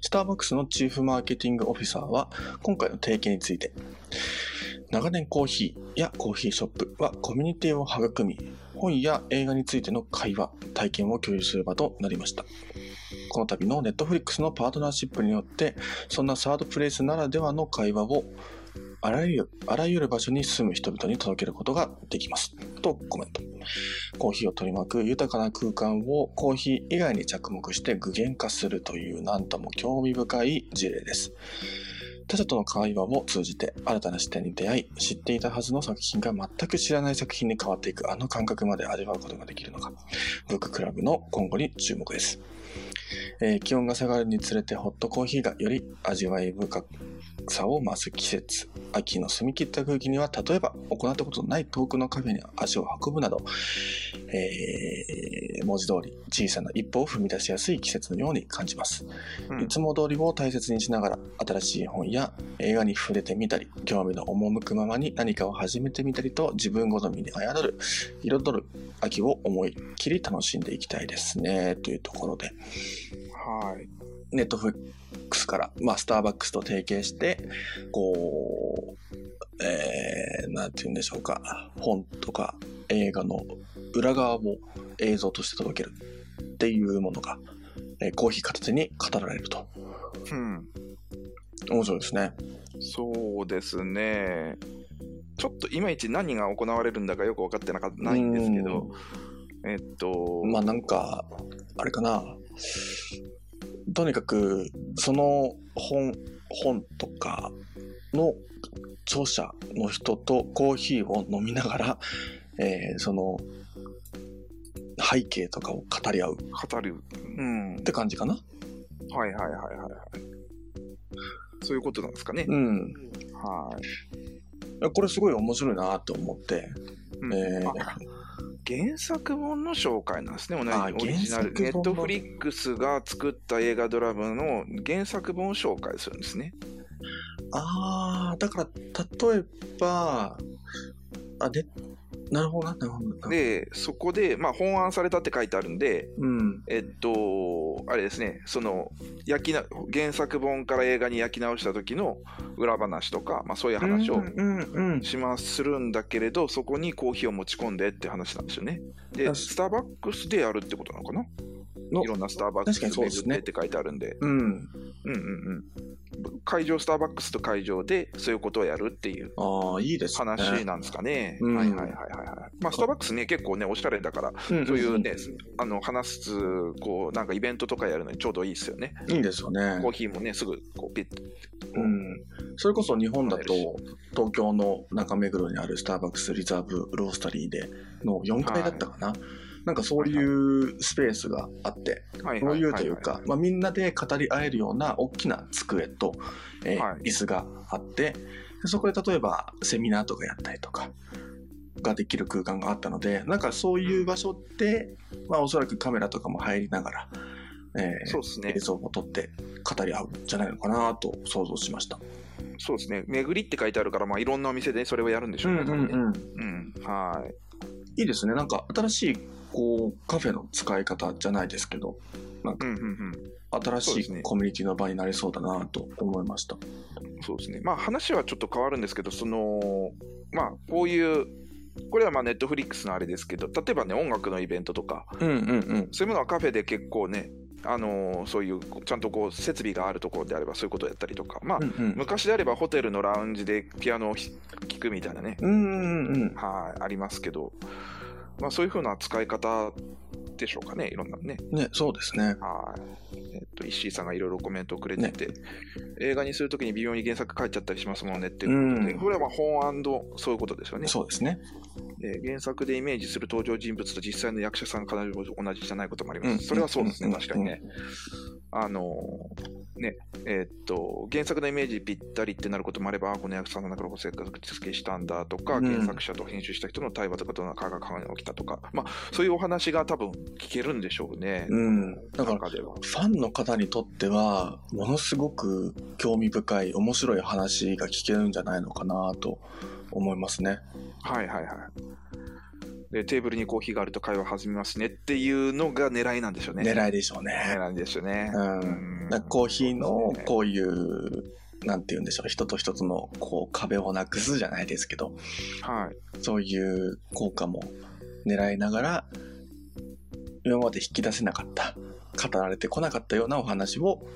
A: スターバックスのチーフマーケティングオフィサーは、今回の提携について、長年コーヒーやコーヒーショップはコミュニティを育み、本や映画についての会話、体験を共有する場となりました。この度のネットフリックスのパートナーシップによって、そんなサードプレイスならではの会話をあらゆるあらゆる場所に住む人々に届けることができます。とコメント。コーヒーを取り巻く豊かな空間をコーヒー以外に着目して具現化するというなんとも興味深い事例です。他者との会話を通じて新たな視点に出会い、知っていたはずの作品が全く知らない作品に変わっていくあの感覚まで味わうことができるのか。ブッククラブの今後に注目です。えー気温が下がるにつれてホットコーヒーがより味わい深くさを増す季節。秋の澄み切った空気には、例えば行ったことのない遠くのカフェに足を運ぶなど、えー文字通り小さな一歩を踏み出しやすい季節のように感じます。
B: うん
A: いつも通りを大切にしながら、新しい本や映画に触れてみたり、興味の赴くままに何かを始めてみたりと、自分好みに操る、彩る秋を思いっきり楽しんでいきたいですね。というところで、
B: はい。
A: ネットフリックスから、まあ、スターバックスと提携して、こう、えー、なんて言うんでしょうか、本とか映画の裏側を映像として届けるっっていうものが、えーコーヒー片手に語られると。
B: うん。
A: 面白いですね。
B: そうですね。ちょっといまいち何が行われるんだかよく分かってなかないんですけど、えっと、
A: まあなんか、あれかな。とにかく、その本、本とかの著者の人とコーヒーを飲みながら、えーその背景とかを語り合うっ
B: 語る。うん。
A: て感じかな。
B: はいはいはいはいはい。そういうことなんですかね。
A: うん。
B: はい。
A: これすごい面白いなと思って。
B: うん
A: えー
B: あ原作本の紹介なんですね、同じ
A: あ
B: オリジナル。ネットフリックスが作った映画ドラマの原作本を紹介するんですね。
A: ああ、だから、例えば、あ、で、なるほどな、なるほどな。
B: で、そこで、まあ、本案されたって書いてあるんで、
A: うん。
B: えっと、あれですね、その、焼きな、原作本から映画に焼き直した時の裏話とか、まあ、そういう話を。しますするんだけれど、そこにコーヒーを持ち込んでって話なんですよね。で、
A: あ
B: スターバックスでやるってことなのかな？
A: の
B: いろんなスターバックス
A: で
B: ってって書いてあるんで、
A: うん。
B: うんうんうん。会場、スターバックスと会場でそういうことをやるっていう
A: ああ、いいですね。
B: 話なんですかね。
A: うん
B: はいはいはいはいはい。まあ、スターバックスね、結構ね、おしゃれだから、
A: うん
B: そういうね、あの、話す、こう、なんかイベントとかやるのにちょうどいいですよね。
A: いいですよね
B: コー。ヒーもね、すぐ、こう、ピッと。
A: うん。それこそ日本だと、東京の中目黒にあるスターバックスリザーブロースタリーでの4階だったかな。なんかそういうスペースがあって、
B: はい
A: そういうという
B: は
A: か
B: は、
A: まあ、みんなで語り合えるような大きな机と、えー
B: はい
A: 椅子があって、でそこで例えばセミナーとかやったりとかができる空間があったので、なんかそういう場所って、まあおそらくカメラとかも入りながら、えー
B: そうですね
A: 映。像を撮って語り合うんじゃないのかなと想像しました。
B: そうですね。巡りって書いてあるから、まあ、いろんなお店でそれをやるんでしょうね。多分ね
A: ん。
B: うん。はい。
A: いいですね。なんか新しいこうカフェの使い方じゃないですけど、なんか
B: うんうんうん。
A: 新しいコミュニティの場になりそうだなと思いました。
B: そうですね。まあ話はちょっと変わるんですけど、その、まあこういう、これはまあネットフリックスのあれですけど、例えばね、音楽のイベントとか、
A: うんうんうん。
B: そういうものはカフェで結構ね、あのーそういう、ちゃんとこう、設備があるところであればそういうことをやったりとか、まあ、
A: うんうん
B: 昔であればホテルのラウンジでピアノを弾くみたいなね、
A: うんうんうん。
B: はい、ありますけど、まあそういうふうな使い方でしょうかね、いろんなね。
A: ね、そうですね。
B: はい。と、石井さんがいろいろコメントをくれてて、映画にするときに微妙に原作書いちゃったりしますもんねっていうことで、
A: うん
B: これはまあ本そういうことですよね。
A: そうですね。
B: で原作でイメージする登場人物と実際の役者さんが必ず同じじゃないこともあります。
A: うん
B: それはそうですね、
A: うん
B: 確かにね。あのーね、えーっと、原作のイメージぴったりってなることもあれば、あこの役者さんの中でこうせっかく付けしたんだとか、
A: うん
B: 原作者と編集した人の対話とかどんな化学反応が起きたとか、まあ、そういうお話が多分聞けるんでしょうね。
A: うん。だから、
B: 中では。
A: ファンの方にとっては、ものすごく興味深い、面白い話が聞けるんじゃないのかなと思いますね。
B: はいはいはい。で、テーブルにコーヒーがあると会話弾みますねっていうのが狙いなんでしょうね。
A: 狙いでしょうね。
B: 狙いですよね。
A: うん。だからコーヒーのこういう、なんて言うんでしょう、人と一つのこう壁をなくすじゃないですけど、
B: はい。
A: そういう効果も狙いながら、今まで引き出せなかった、語られてこなかったようなお話を、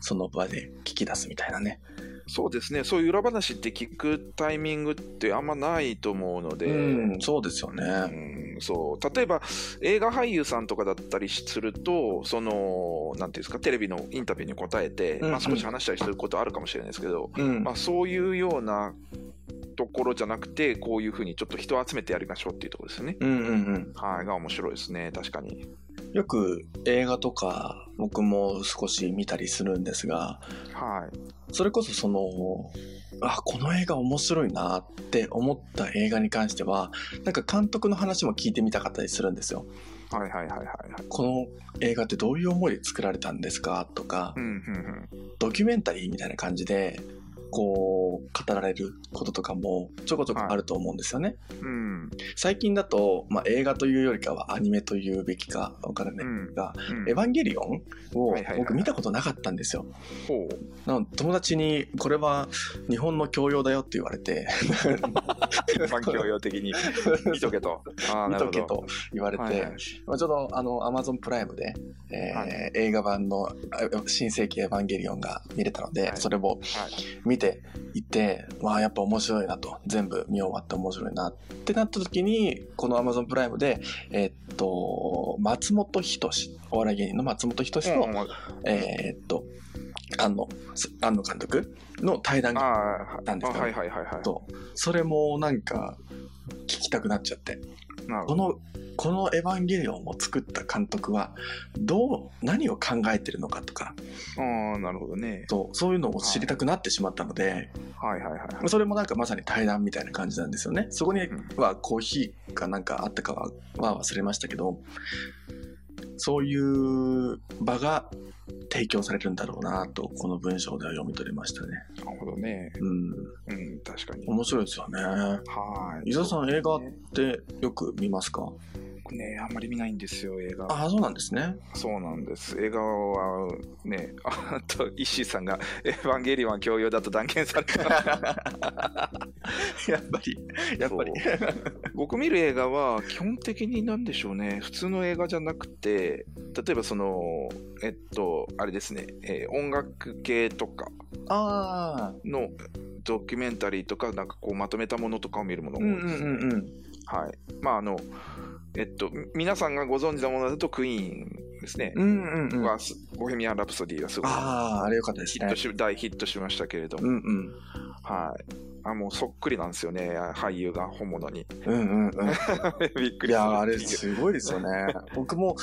A: その場で聞き出すみたいなね。
B: そうですね。そういう裏話って聞くタイミングってあんまないと思うので、
A: うん、そうですよ
B: う
A: ね。
B: んそう例えば映画俳優さんとかだったりするとそのなんていうんですかテレビのインタビューに答えて、
A: うん
B: まあ、少し話したりすることあるかもしれないですけど、
A: うん
B: まあ、そういうようなところじゃなくてこういうふうにちょっと人を集めてやりましょうっていうところですよね。
A: うんうんうん。
B: はい、が面白いですね確かに。
A: よく映画とか僕も少し見たりするんですが、
B: はい
A: それこそその、あ、この映画面白いなって思った映画に関しては、なんか監督の話も聞いてみたかったりするんですよ。
B: はいはいはいはいはい。
A: この映画ってどういう思いで作られたんですかとか
B: う、んうんうん
A: ドキュメンタリーみたいな感じで、こう語られることとかもちょこちょこあると思うんですよね。
B: うん。
A: 最近だと、まあ、映画というよりかはアニメというべきかわからないが、エヴァンゲリオンを
B: はいはいはい
A: 僕見たことなかったんですよ。なので友達にこれは日本の教養だよって言われて
B: 環境用的に 見とけと。
A: 見。とけと言われて、
B: はいはい
A: まあ、ちょうどあの Amazon プライムで、えー
B: はい
A: 映画版のあ新世紀エヴァンゲリオンが見れたので、
B: はい
A: それを
B: はい。
A: 見ていって、まあやっぱ面白いなと、全部見終わって面白いなってなった時に、この Amazon プライムで、えーっと、松本人志、お笑い芸人の松本人志と、
B: うん
A: えーっと、庵野、庵野監督の対談
B: あ
A: が
B: あ、
A: なんですかね
B: はいはいはいはい。
A: と、それもなんか聞きたくなっちゃって。この、このエヴァンゲリオンを作った監督は、どう、何を考えてるのかとか、
B: ああ、なるほどね。
A: そうそういうのを知りたくなってしまったので、
B: はいはいはい。
A: それもなんかまさに対談みたいな感じなんですよね。そこにはコーヒーかなんかあったかはは忘れましたけど、そういう場が提供されるんだろうなと、この文章では読み取れましたね。
B: なるほどね。
A: うん。
B: うん、確かに。
A: 面白いですよね。
B: はい。
A: 伊沢さん、映画っ
B: ね
A: てよく見ますか？
B: ね、あんまり見ないんですよ、映画。
A: ああ、そうなんですね。
B: そうなんです。映画はね、あと、イッシーさんが、エヴァンゲリオンは教養だと断言された。
A: やっぱり、やっぱり。
B: 僕見る映画は、基本的になんでしょうね、普通の映画じゃなくて、例えばその、えっと、あれですね、えー音楽系とか
A: ああ、
B: のドキュメンタリーとか、なんかこうまとめたものとかを見るものが
A: うんうん
B: 多いですね。
A: うんうん。
B: はい。まあ、あの、えっと、み皆さんがご存知のものだと、クイーンですね。
A: うんうんうん。あ
B: はすボヘミアン・ラプソディがすごい
A: あー、あれよかったですね
B: ヒット。し、大ヒットしましたけれども、
A: うんうん。
B: はい。あ、もうそっくりなんですよね、俳優が本物に。
A: うんうんうん。
B: びっくり
A: いやーあれすごいですよね。僕も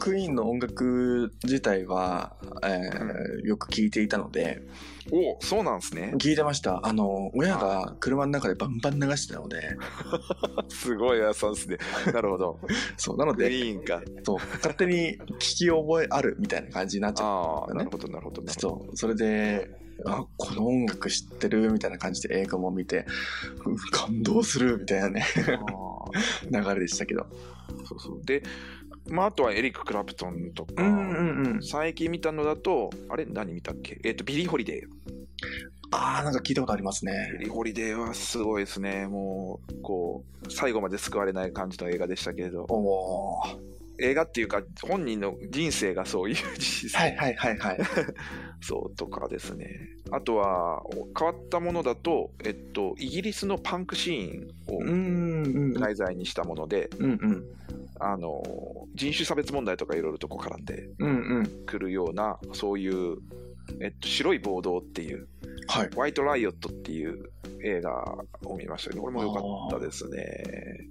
A: クイーンの音楽自体は、えーよく聞いていたので、
B: おそうなんですね。
A: 聞いてました。あの、親が車の中でバンバン流してたので、
B: すごいやつですね。なるほど。
A: そう、なの
B: ク
A: で、
B: イーンか。
A: そう、勝手に聞き覚えあるみたいな感じになっちゃっ
B: ああ、
A: ね
B: なるほど、なるほど。な
A: た。
B: るほど
A: そう、それで、あ、この音楽知ってるみたいな感じで映画も見て、うん感動するみたいなね、
B: あ
A: 流れでしたけど。
B: ーそうそう。で、まあ、あとはエリック・クラプトンとか、
A: うんうんうん。
B: 最近見たのだと、あれ？何見たっけ？えっ、と、ビリー・ホリデー。
A: あー、なんか聞いたことあります
B: ビ
A: ね。
B: リー・ホリデーはすごいですね。もう、こう、最後まで救われない感じの映画でしたけれど、
A: おー。
B: 映画っていうか、本人の人生がそういう人生、
A: はいはいはいはい。
B: そうとかですね。あとは、変わったものだと、えっと、イギリスのパンクシーンを
A: うんうん。
B: 題材にしたもので、
A: うんうん。
B: あの、人種差別問題とかいろいろとこう絡んで
A: うんうん。
B: くるような、そういう、えっと、白い暴動っていう、
A: はい。
B: ホワイトライオットっていう映画を見ましたけど、これも良かったですね。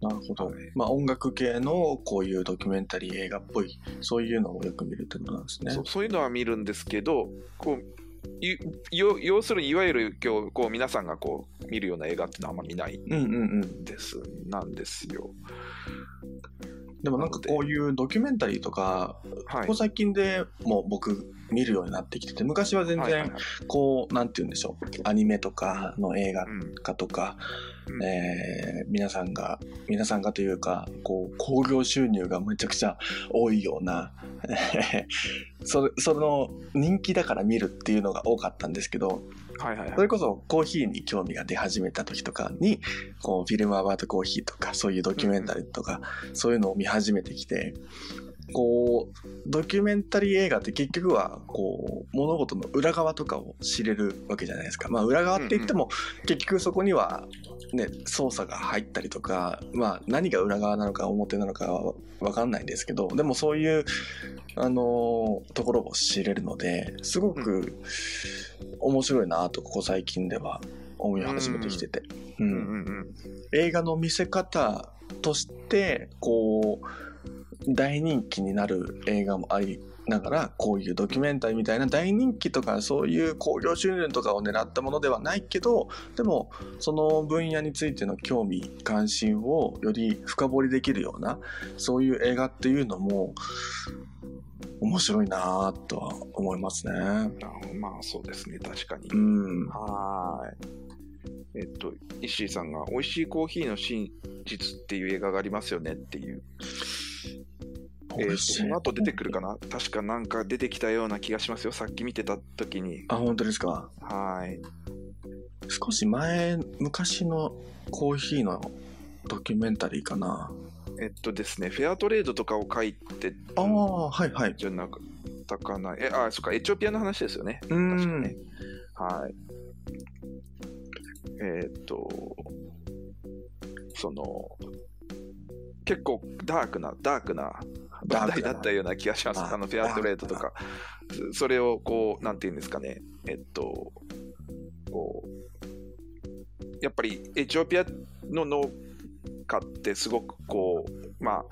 A: なるほど
B: はい。
A: まあ音楽系のこういうドキュメンタリー映画っぽい、そういうのをよく見るってことなんですね
B: そ。うそういうのは見るんですけど、こう要するにいわゆる今日こう皆さんがこう見るような映画っていうのはあんま見ない
A: うんうんうん。
B: んですなんですよ。
A: でもなんかこういうドキュメンタリーとか、
B: はい。
A: ここ。最近でもう僕見るようになってきてて、昔は全然こう、なんて言うんでしょう、アニメとかの映画
B: うん。
A: 化とか、
B: うん。
A: えー皆さんが、皆さんがというか、こう、興行収入がめちゃくちゃ多いような、それ、その人気だから見るっていうのが多かったんですけど、
B: はいはいはい。
A: それこそコーヒーに興味が出始めた時とかに、こう、フィルムアバートコーヒーとか、そういうドキュメンタリーとか、そういうのを見始めてきて、こう、ドキュメンタリー映画って結局は、こう、物事の裏側とかを知れるわけじゃないですか。まあ、裏側って言っても、結局そこには、ね、操作が入ったりとか、まあ、何が裏側なのか表なのかはわかんないんですけど、でもそういう、あのーところを知れるので、すごく面白いなと、ここ最近では思い始めてきてて。映画の見せ方として、こう、大人気になる映画もありながら、こういうドキュメンタリーみたいな大人気とか、そういう興行収入とかを狙ったものではないけど、でも、その分野についての興味、関心をより深掘りできるような、そういう映画っていうのも、面白いなとは思いますね。
B: あまあそうですね、確かに。
A: うん。
B: はーい。えっと、石井さんが、美味しいコーヒーの真実っていう映画がありますよねっていう。えー、その後出てくるかな？確かなんか出てきたような気がしますよ。さっき見てた時に。
A: あ、本当ですか？
B: はい。
A: 少し前、昔のコーヒーのドキュメンタリーかな。
B: えっとですね、フェアトレードとかを書いて
A: ああ、はいはい。
B: じゃなかったかな。え、あ、そっか、エチオピアの話ですよね。
A: う
B: 確か
A: ん。
B: ね。はい。えーっと、その、結構ダークな、ダークな
A: ダークな
B: 話題だったような気がします。
A: あ
B: あの、フェアトレードとか。そそれをこう、なんていうんですかね。えっと、こう、やっぱりエチオピアの農家ってすごくこう、まあ、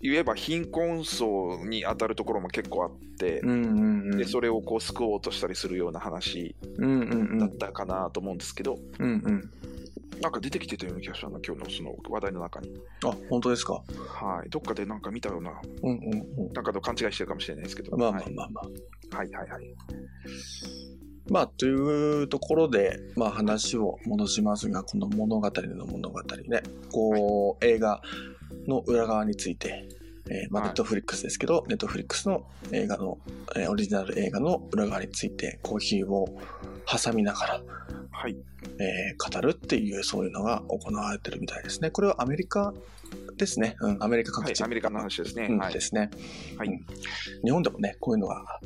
B: 言えば貧困層に当たるところも結構あって、
A: うんうんうん。
B: でそれをこう救おうとしたりするような話。だったかなと思うんですけど、
A: うんうん。
B: なんか出てきてたような気がしたな、今日のその話題の中に。
A: あ、本当ですか？
B: はい。どっかでなんか見たような、
A: うんうんうん。
B: なんかと勘違いしてるかもしれないですけど。
A: まあま
B: はい
A: あまあまあ。
B: はいはいはい。
A: まあ、というところで、まあ話を戻しますが、この物語の物語ね、こう、映画の裏側について、えーまあ、
B: はい
A: ネットフリックスですけど、ネットフリックスの映画の、えーオリジナル映画の裏側について、コーヒーを挟みながら、
B: はい。
A: えー語るっていう、そういうのが行われてるみたいですね。これはアメリカですね。うん、アメリカ
B: はい
A: 各地。、
B: アメリカの話ですね。
A: うん
B: はい
A: で。すね。
B: はい
A: うん日本でもね、こういうのが、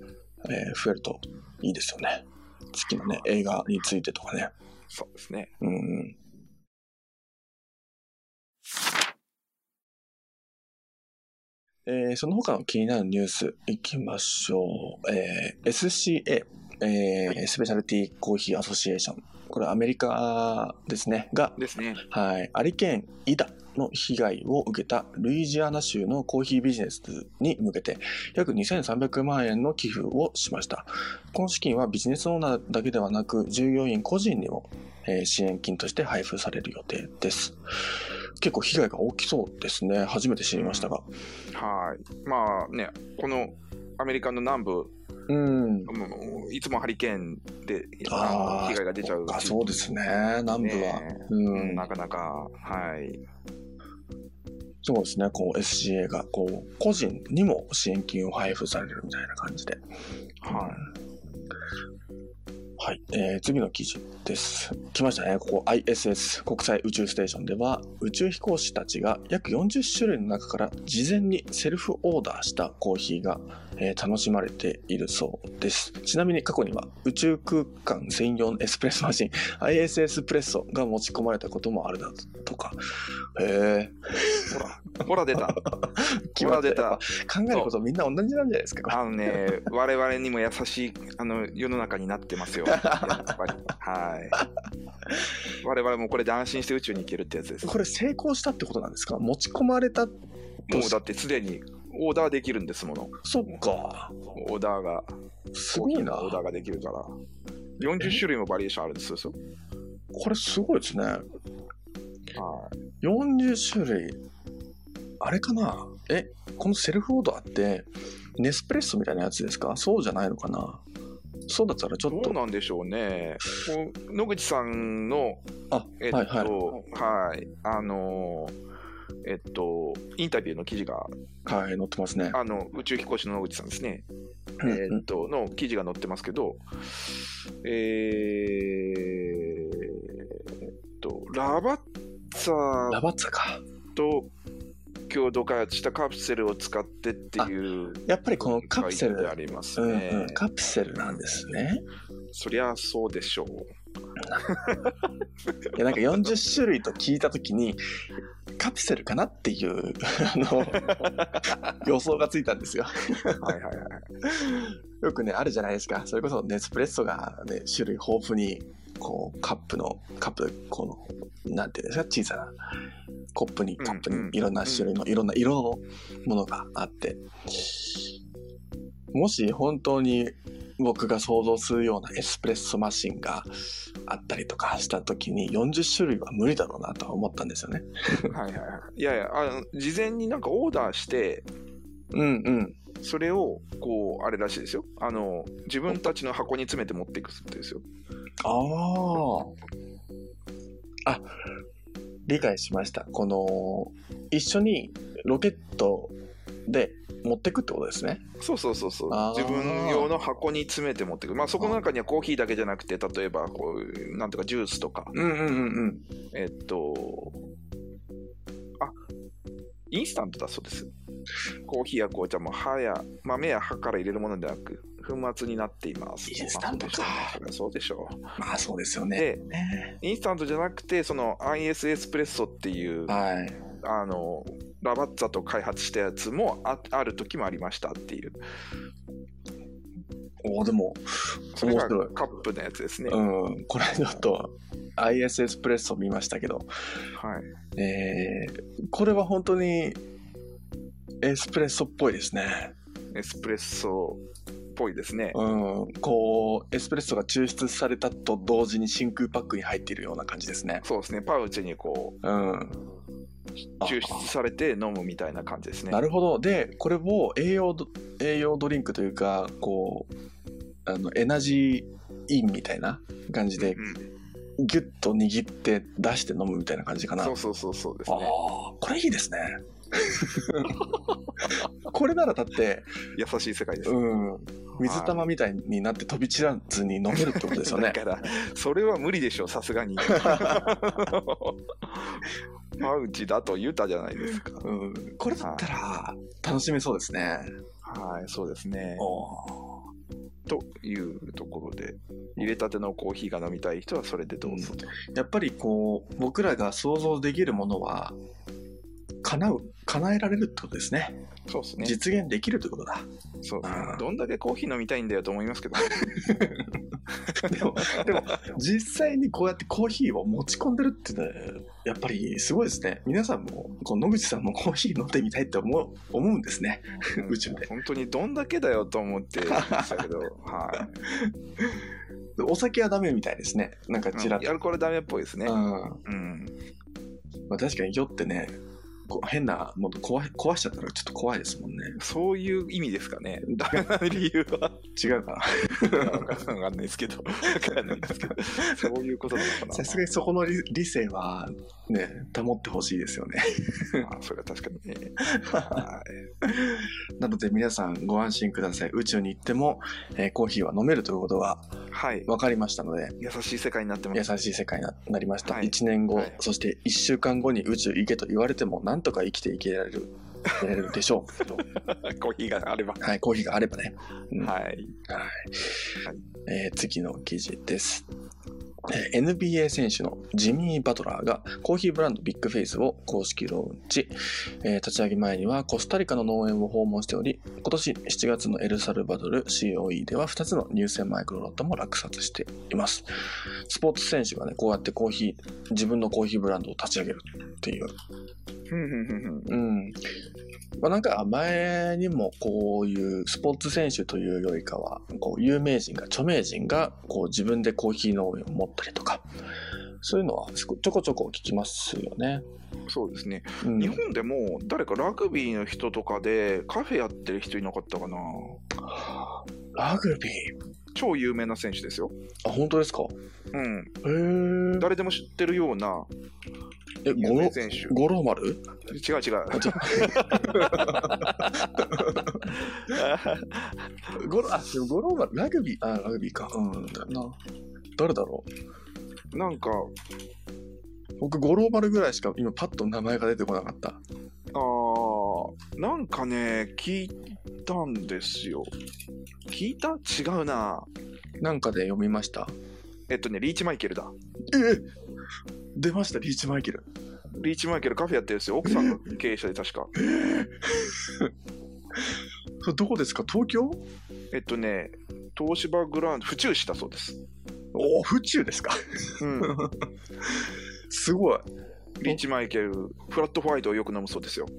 A: えー増えるといいですよね。好きなね、映画についてとかね。
B: そうですね。
A: うんうん。えーその他の気になるニュースいきましょう。えー SCA、えースペシャルティーコーヒーアソシエーション。これアメリカですね。が、
B: ですね。
A: はい、アリケーン・イダの被害を受けたルイジアナ州のコーヒービジネスに向けて約2300万円の寄付をしました。この資金はビジネスオーナーだけではなく従業員個人にも、えー支援金として配布される予定です。結構被害が大きそうですね。初めて知りましたが。
B: はい。まあね、このアメリカの南部、
A: うん。
B: いつもハリケーンで被害が出ちゃう
A: あ、そうですね。南部は。
B: ね
A: う
B: うん
A: ん。
B: なかなか、はい。
A: そうですね。こう SCA がこう個人にも支援金を配布されるみたいな感じで。
B: はい。
A: はい、えー次の記事です。来ましたね。ここ ISS 国際宇宙ステーションでは宇宙飛行士たちが約40種類の中から事前にセルフオーダーしたコーヒーが、えー楽しまれているそうです。ちなみに過去には宇宙空間専用のエスプレッソマシン ISS プレッソが持ち込まれたこともあるなとか。へえ。
B: ほら、ほら出た。ほら出た
A: 考えることみんな同じなんじゃないですか。
B: あのね、我々にも優しいあの世の中になってますよ。やっぱり。はい。我々もこれで安心して宇宙に行けるってやつです。
A: これ成功したってことなんですか？持ち込まれた
B: もうだってすでにオーダーできるんですもの。
A: そっか。
B: オーダーが、
A: すごいな。
B: オーダーができるから。40種類もバリエーションあるんですよ。
A: これすごいですね。
B: は
A: 40種類。あれかな？え、このセルフオーダーって、ネスプレッソみたいなやつですか？そうじゃないのかな？そうだったらちょ
B: い。どう
A: っと。
B: なんでしょうね。野口さんの、
A: あ、
B: えっと、
A: はいはい。
B: はい、あのーえっと、インタビューの記事が、
A: はい、載ってますね。
B: あの、宇宙飛行士の野口さんですね。
A: うん
B: えーっと、の記事が載ってますけど、えーっと、ラバッツ
A: ラ
B: ァ
A: バッツァか。
B: と共同開発したカプセルを使ってっていう、
A: やっぱりこのカプセル、
B: あります
A: うん
B: ね。
A: うん、カプセルなんですね。
B: そりゃそうでしょう。
A: いや、なんか40種類と聞いたときに、カプセルかなっていう、あの、予想がついたんですよ。
B: はいはいはい。
A: よくね、あるじゃないですか。それこそネスプレッソがね、種類豊富に、こう、カップの、カップ、この、なんていうんですか、小さなコップに、カップにいろんな種類の、いろんな色のものがあって、もし本当に僕が想像するようなエスプレッソマシンがあったりとかした時に40種類は無理だろうなとは思ったんですよね。
B: はいはいはい。いやいや、あの事前になんかオーダーして、
A: うんうん。
B: それをこうあれらしいですよあの自分たちの箱に詰めて持っていくってですよ
A: ああ。あ、理解しました。この、一緒にロケットで持ってくってことですね。
B: そうそうそうそう。自分用の箱に詰めて持っていく。まあそこの中にはコーヒーだけじゃなくて例えばこうなんとかジュースとか。
A: うんうんうんうん。
B: えっとあインスタントだそうです。コーヒーや紅茶も葉や豆や葉から入れるものではなく粉末になっています。
A: インスタントか。
B: まあそうでしょう。ね
A: まあそうですよね。
B: で
A: ね。
B: インスタントじゃなくてその IS エスプレッソっていう
A: はい。
B: あのラバッツァと開発したやつもあある時もありましたっていう
A: おでも、
B: それが。カップのやつですね、
A: うん。これちょっと、IS エスプレッソ見ましたけど、
B: はい
A: えー、これは本当にエスプレッソっぽいですね。
B: エスプレッソっぽいですね。
A: うん。こう、エスプレッソが抽出されたと同時に真空パックに入っているような感じですね。
B: そうですね、パウチにこ
A: うん。
B: う抽出されて飲むみたいな感じですね。
A: なるほど。で、これを栄養ド、栄養ドリンクというか、こう、あの、エナジーインみたいな感じで、
B: うん、
A: ギュッと握って出して飲むみたいな感じかな。
B: そうそうそうそうです
A: ああ
B: ね。
A: これいいですね。これならだって、
B: 優しい世界です。
A: うん、水玉みたいになって飛び散らずに飲めるってことですよね
B: だ。から、それは無理でしょう、さすがに。パウチだと言うたじゃないですか。
A: うん、これだったら楽しめそうですね。
B: はい、そうですね。
A: お
B: というところで、入れたてのコーヒーが飲みたい人はそれでどうぞと。
A: やっぱりこう僕らが想像できるものは叶う叶えられるってことですね。
B: そうですね。
A: 実現できるってことだ。
B: そうね。どんだけコーヒー飲みたいんだよと思いますけど、
A: でもでも実際にこうやってコーヒーを持ち込んでるってねやっぱりすごいですね。皆さんもこう野口さんもコーヒー飲んでみたいって思う思うんですね。宇宙で
B: 本当にどんだけだよと思ってましたけど、は
A: でお酒はダメみたいですね。なんか
B: い。
A: ちらっと。
B: アルコールダメっぽいですね。
A: うん
B: うん。
A: まあ、確かに酔ってね変なもの壊壊しちゃったらちょっと怖いですもんね。
B: そういう意味ですかね。ダメな理由は。
A: 違うかな。
B: わかんないですけど。わかんないですけど。そういうことなのかな。
A: さすがにそこの理理性はね保ってほしいですよね。
B: あそれは確かにね。はい
A: なので皆さんご安心ください。宇宙に行っても、えーコーヒーは飲めるということが
B: はい。
A: 分かりましたので、
B: 優しい世界になってま
A: 優
B: す。
A: しい世界にななりました。
B: はい
A: 1年後、
B: はい
A: そして1週間後に宇宙行けと言われても、なんとか生きていけられる。いけられるでしょ
B: コーヒーがあれば。
A: う。はい、コーヒーがあればね。うん
B: はい。
A: はい
B: はい
A: えー次の記事です。えー NBA 選手のジミー・バトラーがコーヒーブランドビッグフェイスを公式ローンチ、えー立ち上げ前にはコスタリカの農園を訪問しており今年7月のエルサルバドル COE では2つの乳腺マイクロロットも落札しています。スポーツ選手がねこうやってコーヒー自分のコーヒーブランドを立ち上げるっていう。うん。まあ、なんか前にもこういうスポーツ選手というよりかはこう有名人が著名人がこう自分でコーヒー農園を持ったりとかそういうのはちょこちょこ聞きますよね。
B: そうですね。
A: うん、
B: 日本でも誰かラグビーの人とかでカフェやってる人いなかったかな？
A: ラグビー？
B: 超有名な選手ですよ。
A: あ本当ですか？
B: うん。
A: へえ。
B: 誰でも知ってるような
A: え
B: 有
A: ゴロ
B: 名選手。違う
A: 五郎丸
B: 違う。
A: あちょ ゴロあでも五郎丸ラグビーあラグビーかうんな誰だろう？
B: なんか、
A: 僕五郎丸ぐらいしか今パッと名前が出てこなかった
B: あーなんかね、聞いたんですよ。聞いた？違うな。
A: なんかで読みました？
B: えっとね、リーチマイケルだ。
A: え出ましたリーチマイケル
B: リーチマイケルカフェやってるんですよ。奥さんが経営者で確か。
A: それどこですか？東京？
B: えっとね、東芝グランド、府中市だそうです。
A: おお府中ですか？
B: うん。
A: すごい
B: リーチマイケル、フラットホワイトをよく飲むそうですよ。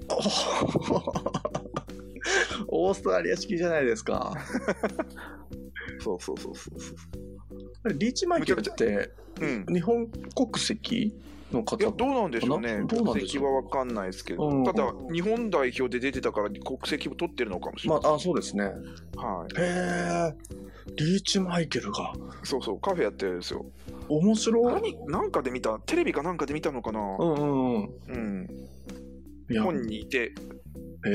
A: オーストラリア式じゃないですか
B: そうそうそうそうそう。
A: リーチマイケルって
B: うん。
A: 日本国籍の方
B: いや、どうなんでしょうね。国籍は分かんないですけど、
A: うん
B: ただ、日本代表で出てたから国籍も取ってるのかもしれない。
A: まあ、あ、そうですね。
B: はい。
A: へえ。リーチマイケルが。
B: そうそう、カフェやってるんですよ。
A: 面白い。
B: 何、なんかで見た、テレビかなんかで見たのかな？
A: うんうんうん。
B: うん。
A: いや、へ
B: 本にいて、
A: え。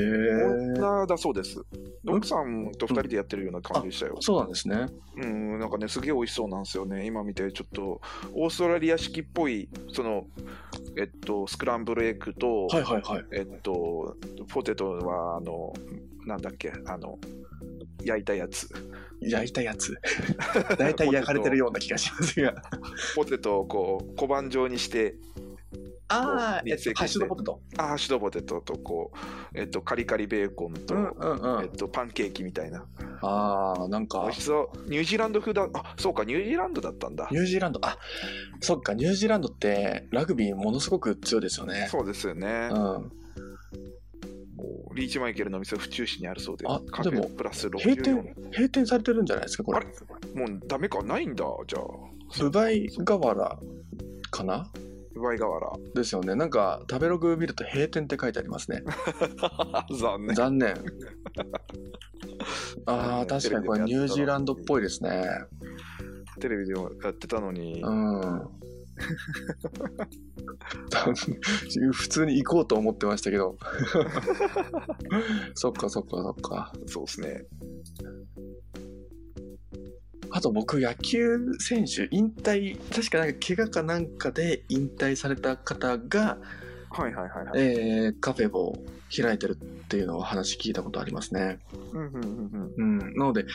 B: 女だそうです。奥さんと二人でやってるような感じでしたよ。
A: そうなんですね。
B: うん、なんかね、すげえ美味しそうなんですよね。今見て、ちょっと、オーストラリア式っぽい、その、えっと、スクランブルエッグと、
A: はいはいはい。
B: えっと、ポテトは、あの、なんだっけ、あの、焼いたやつ。
A: 焼いたやつ。大体焼かれてるような気がしますが。
B: ポテトをこう、小判状にして、
A: ああ、えっと、ハッシュドポテト。
B: あハッシュドポテトと、こう、えっと、カリカリベーコンと、
A: うんうんうん。
B: えっと、パンケーキみたいな。
A: ああ、なん
B: 美
A: か
B: 味、しそう。ニュージーランド風だ。あ、そうか、ニュージーランドだったんだ
A: ニ。ュージーランド、あ、そっか、ニュージーランドってラグビーものすごく強いですよね。
B: そうですよね。
A: うん。
B: リーチマイケルの店は府中市にあるそうで、
A: あ
B: カフェ
A: でも
B: プラス64
A: 閉店、閉店されてるんじゃないですか、これ
B: あれ？もうダメか？ないんだ、じゃあ。
A: ブバイ河原かな？
B: ウバイ河原。
A: ですよね。なんか、食べログ見ると閉店って書いてありますね。
B: 残念。
A: 残念。ああ、確かにこれニュージーランドっぽいですね。
B: テレビでもやってたのに、
A: うん。普通に行こうと思ってましたけど。そっかそっかそっか。
B: そうですね。
A: あと僕、野球選手、引退、確かなんか怪我かなんかで引退された方が、
B: はいはいはいはい。
A: えーカフェを開いてるっていうのを話聞いたことありますね。
B: うんうんうん
A: うん。なので、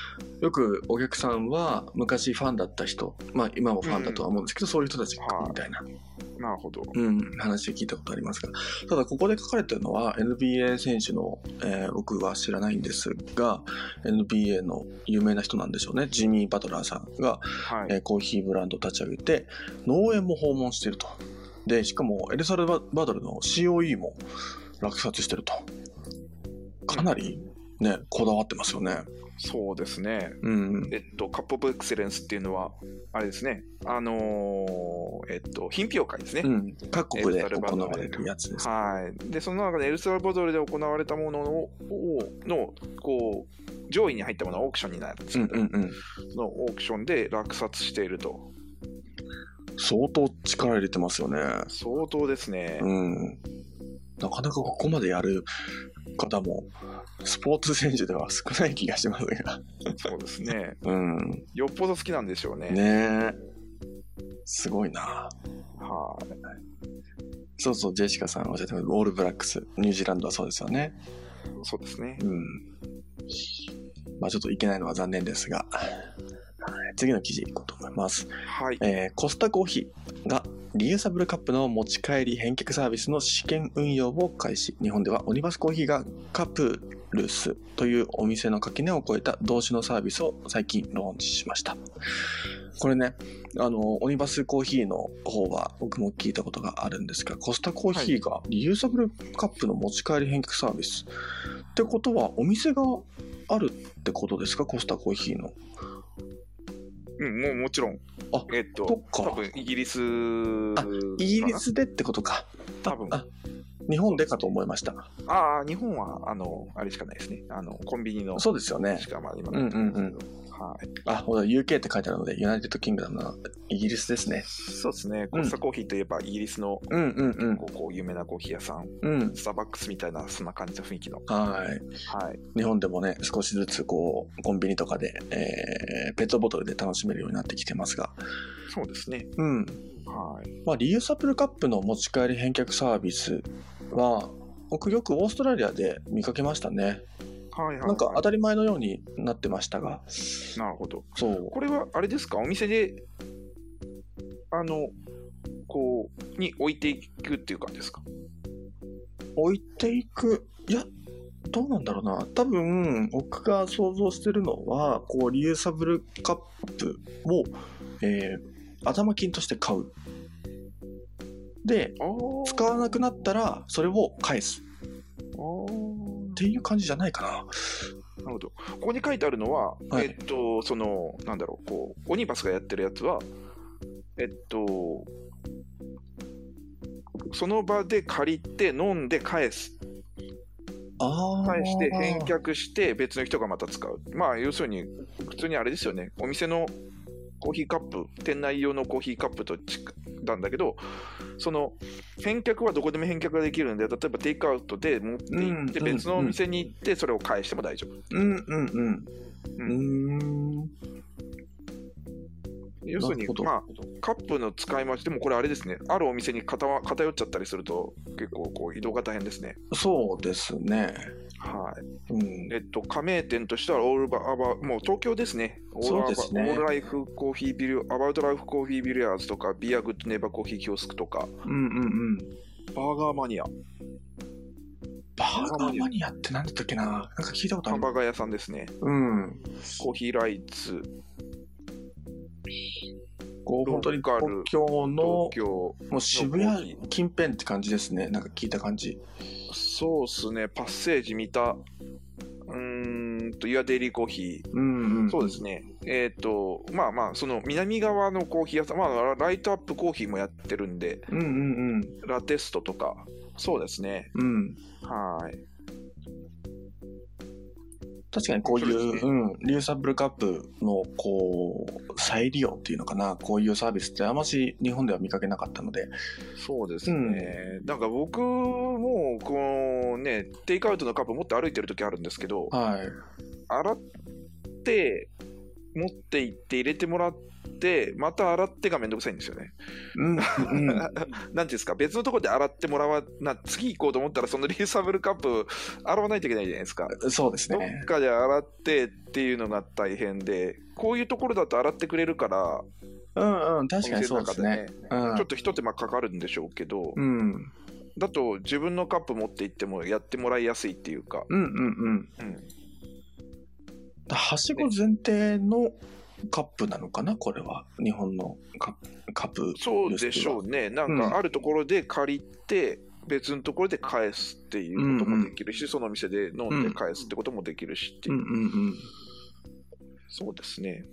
A: よくお客さんは昔ファンだった人、まあ今もファンだとは思うんですけど、そういう人たちみたいな、
B: うん。なるほど。
A: うん、話聞いたことありますが、ただここで書かれてるのは NBA 選手の、えー僕は知らないんですが、NBA の有名な人なんでしょうね。ジミー・バトラーさんが、
B: はい。
A: えーコーヒーブランドを立ち上げて、農園も訪問していると。で、しかもエルサルバドルの COE も落札してると。かなりね、こだわってますよね。
B: そうですね。
A: うん。
B: えっと、カップオブエクセレンスっていうのは、あれですね。あのーえっと、品評会ですね。
A: うん。各国で行われるやつです。
B: はい。で、その中でエルサルバドルで行われたものの、をのこう、上位に入ったものはオークションになるんですけど、
A: うんうんうん。
B: そのオークションで落札していると。
A: 相当力入れてますよね。
B: 相当ですね。
A: うん。なかなかここまでやる方も、スポーツ選手では少ない気がしますが。
B: そうですね。
A: うん。
B: よっぽど好きなんでしょうね。
A: ねえ。すごいな。
B: はい。
A: そうそう、ジェシカさんおっしゃってたオールブラックス、ニュージーランドはそうですよね。
B: そうですね。
A: うん。まあちょっといけないのは残念ですが、はい次の記事いこうと思います。
B: はい。
A: えーコスタコーヒーがリユーサブルカップの持ち帰り返却サービスの試験運用を開始。日本ではオニバスコーヒーがカプルスというお店の垣根を越えた同種のサービスを最近ローンチしました。これね、あの、オニバスコーヒーの方は僕も聞いたことがあるんですが、コスタコーヒーがリユーサブルカップの持ち帰り返却サービス。ってことは、お店があるってことですか？コスタコーヒーの。
B: うん、もうもちろん。
A: あ
B: えっと、多分イギリス
A: あイギリスでってことか。
B: 多分
A: あ日本でかと思いました。
B: ああ、日本は、あの、あれしかないですね。あの、コンビニの
A: そうですよね
B: し。かまあ今
A: うんうんうん。
B: はい。
A: あ、ほら、UK って書いてあるので、 United Kingdom のイギリスですね。
B: そうですね。コスタコーヒーといえば、イギリスの、
A: うんうんうん。
B: こう、こう有名なコーヒー屋さん、
A: うん。
B: スターバックスみたいな、そんな感じの雰囲気の。
A: はい。
B: はい。
A: 日本でもね、少しずつこう、コンビニとかで、えー、ペットボトルで楽しめるようになってきてますが。
B: そうですね。
A: うん。
B: はい。
A: まあ、リユーサブルカップの持ち帰り返却サービスは、僕よくオーストラリアで見かけましたね。
B: はいはい、はい。
A: なんか当たり前のようになってましたが。
B: なるほど。
A: そう。
B: これは、あれですか？お店で、あの、こう、に置いていくっていう感じですか？
A: 置いていく？いや、どうなんだろうな。多分、僕が想像してるのは、こう、リユーサブルカップを、えー、頭金として買う。で。使わなくなったら、それを返す。っていう感じじゃないかな。
B: なるほど。ここに書いてあるのは、
A: はい
B: えっと、その、なんだろう、こう、オニバスがやってるやつは、えっと、その場で借りて飲んで返す。返して返却して別の人がまた使う。まあ、要するに、普通にあれですよね。お店のコーヒーカップ、店内用のコーヒーカップとちなんだけど、その返却はどこでも返却ができるんで、例えばテイクアウトで持って行って、
A: うん
B: 別のお店に行って、それを返しても大丈夫。
A: うんうんうん。
B: う
A: うーん。
B: 要するにまあ、カップの使い回し、でもこれあれですね、あるお店に偏偏っちゃったりすると、結構こう移動が大変ですね。
A: そうですね。
B: はい。
A: うん。
B: えっと、加盟店としては、オールバアバもう東京ですね。オールアバ
A: そうですね
B: オールライフコーヒービル、アバウトライフコーヒービリヤーズとか、ビアグッドネイバーコーヒーキオスクとか、
A: うんうんうん。
B: バーガーマニア、
A: バーガーマニアって何だったっけな？なんか聞いたことある。
B: ハンバーガー屋さんですね。
A: うん。
B: コーヒーライツ、
A: こう、本当に
B: ローカル
A: 東京のもう渋谷近辺って感じですね。なんか聞いた感じ。
B: そうっすね、パッセージ見た、うーんと、イヤデイリーコーヒー、
A: うんうん。
B: そうですね。えっ、と、まあまあ、その南側のコーヒー屋さん、まあ、ライトアップコーヒーもやってるんで、
A: うんうん
B: ラテストとか、そうですね。
A: うん。うん。
B: はい。
A: 確かにこういう、
B: そうね
A: うん、リューサブルカップの、こう、再利用っていうのかな、こういうサービスってあまし日本では見かけなかったので、
B: そうですね。なんか僕も、このね、テイクアウトのカップ持って歩いてる時あるんですけど、
A: はい。
B: 洗って、持って行って入れてもらって、また洗ってがめんどくさいんですよね。
A: うん、うん。
B: なんていうんですか、別のところで洗ってもらわな、次行こうと思ったら、そのリユーサブルカップ洗わないといけないじゃないですか。
A: そうです
B: ど
A: ね
B: っ。かで洗ってっていうのが大変で、こういうところだと洗ってくれるから、
A: うんうん、確かにそうですね。うん
B: ちょっと一手間かかるんでしょうけど、
A: うん。
B: だと自分のカップ持って行ってもやってもらいやすいっていうか、
A: うんうんうん。
B: うん、
A: はしご前提のカップなのかな、これは。日本のカカップ。
B: そうでしょうね、なんかあるところで借りて、別のところで返すっていうこともできるし、そのお店で飲んで返すってこともできるしっていうう、
A: んうんうん。
B: そうですね、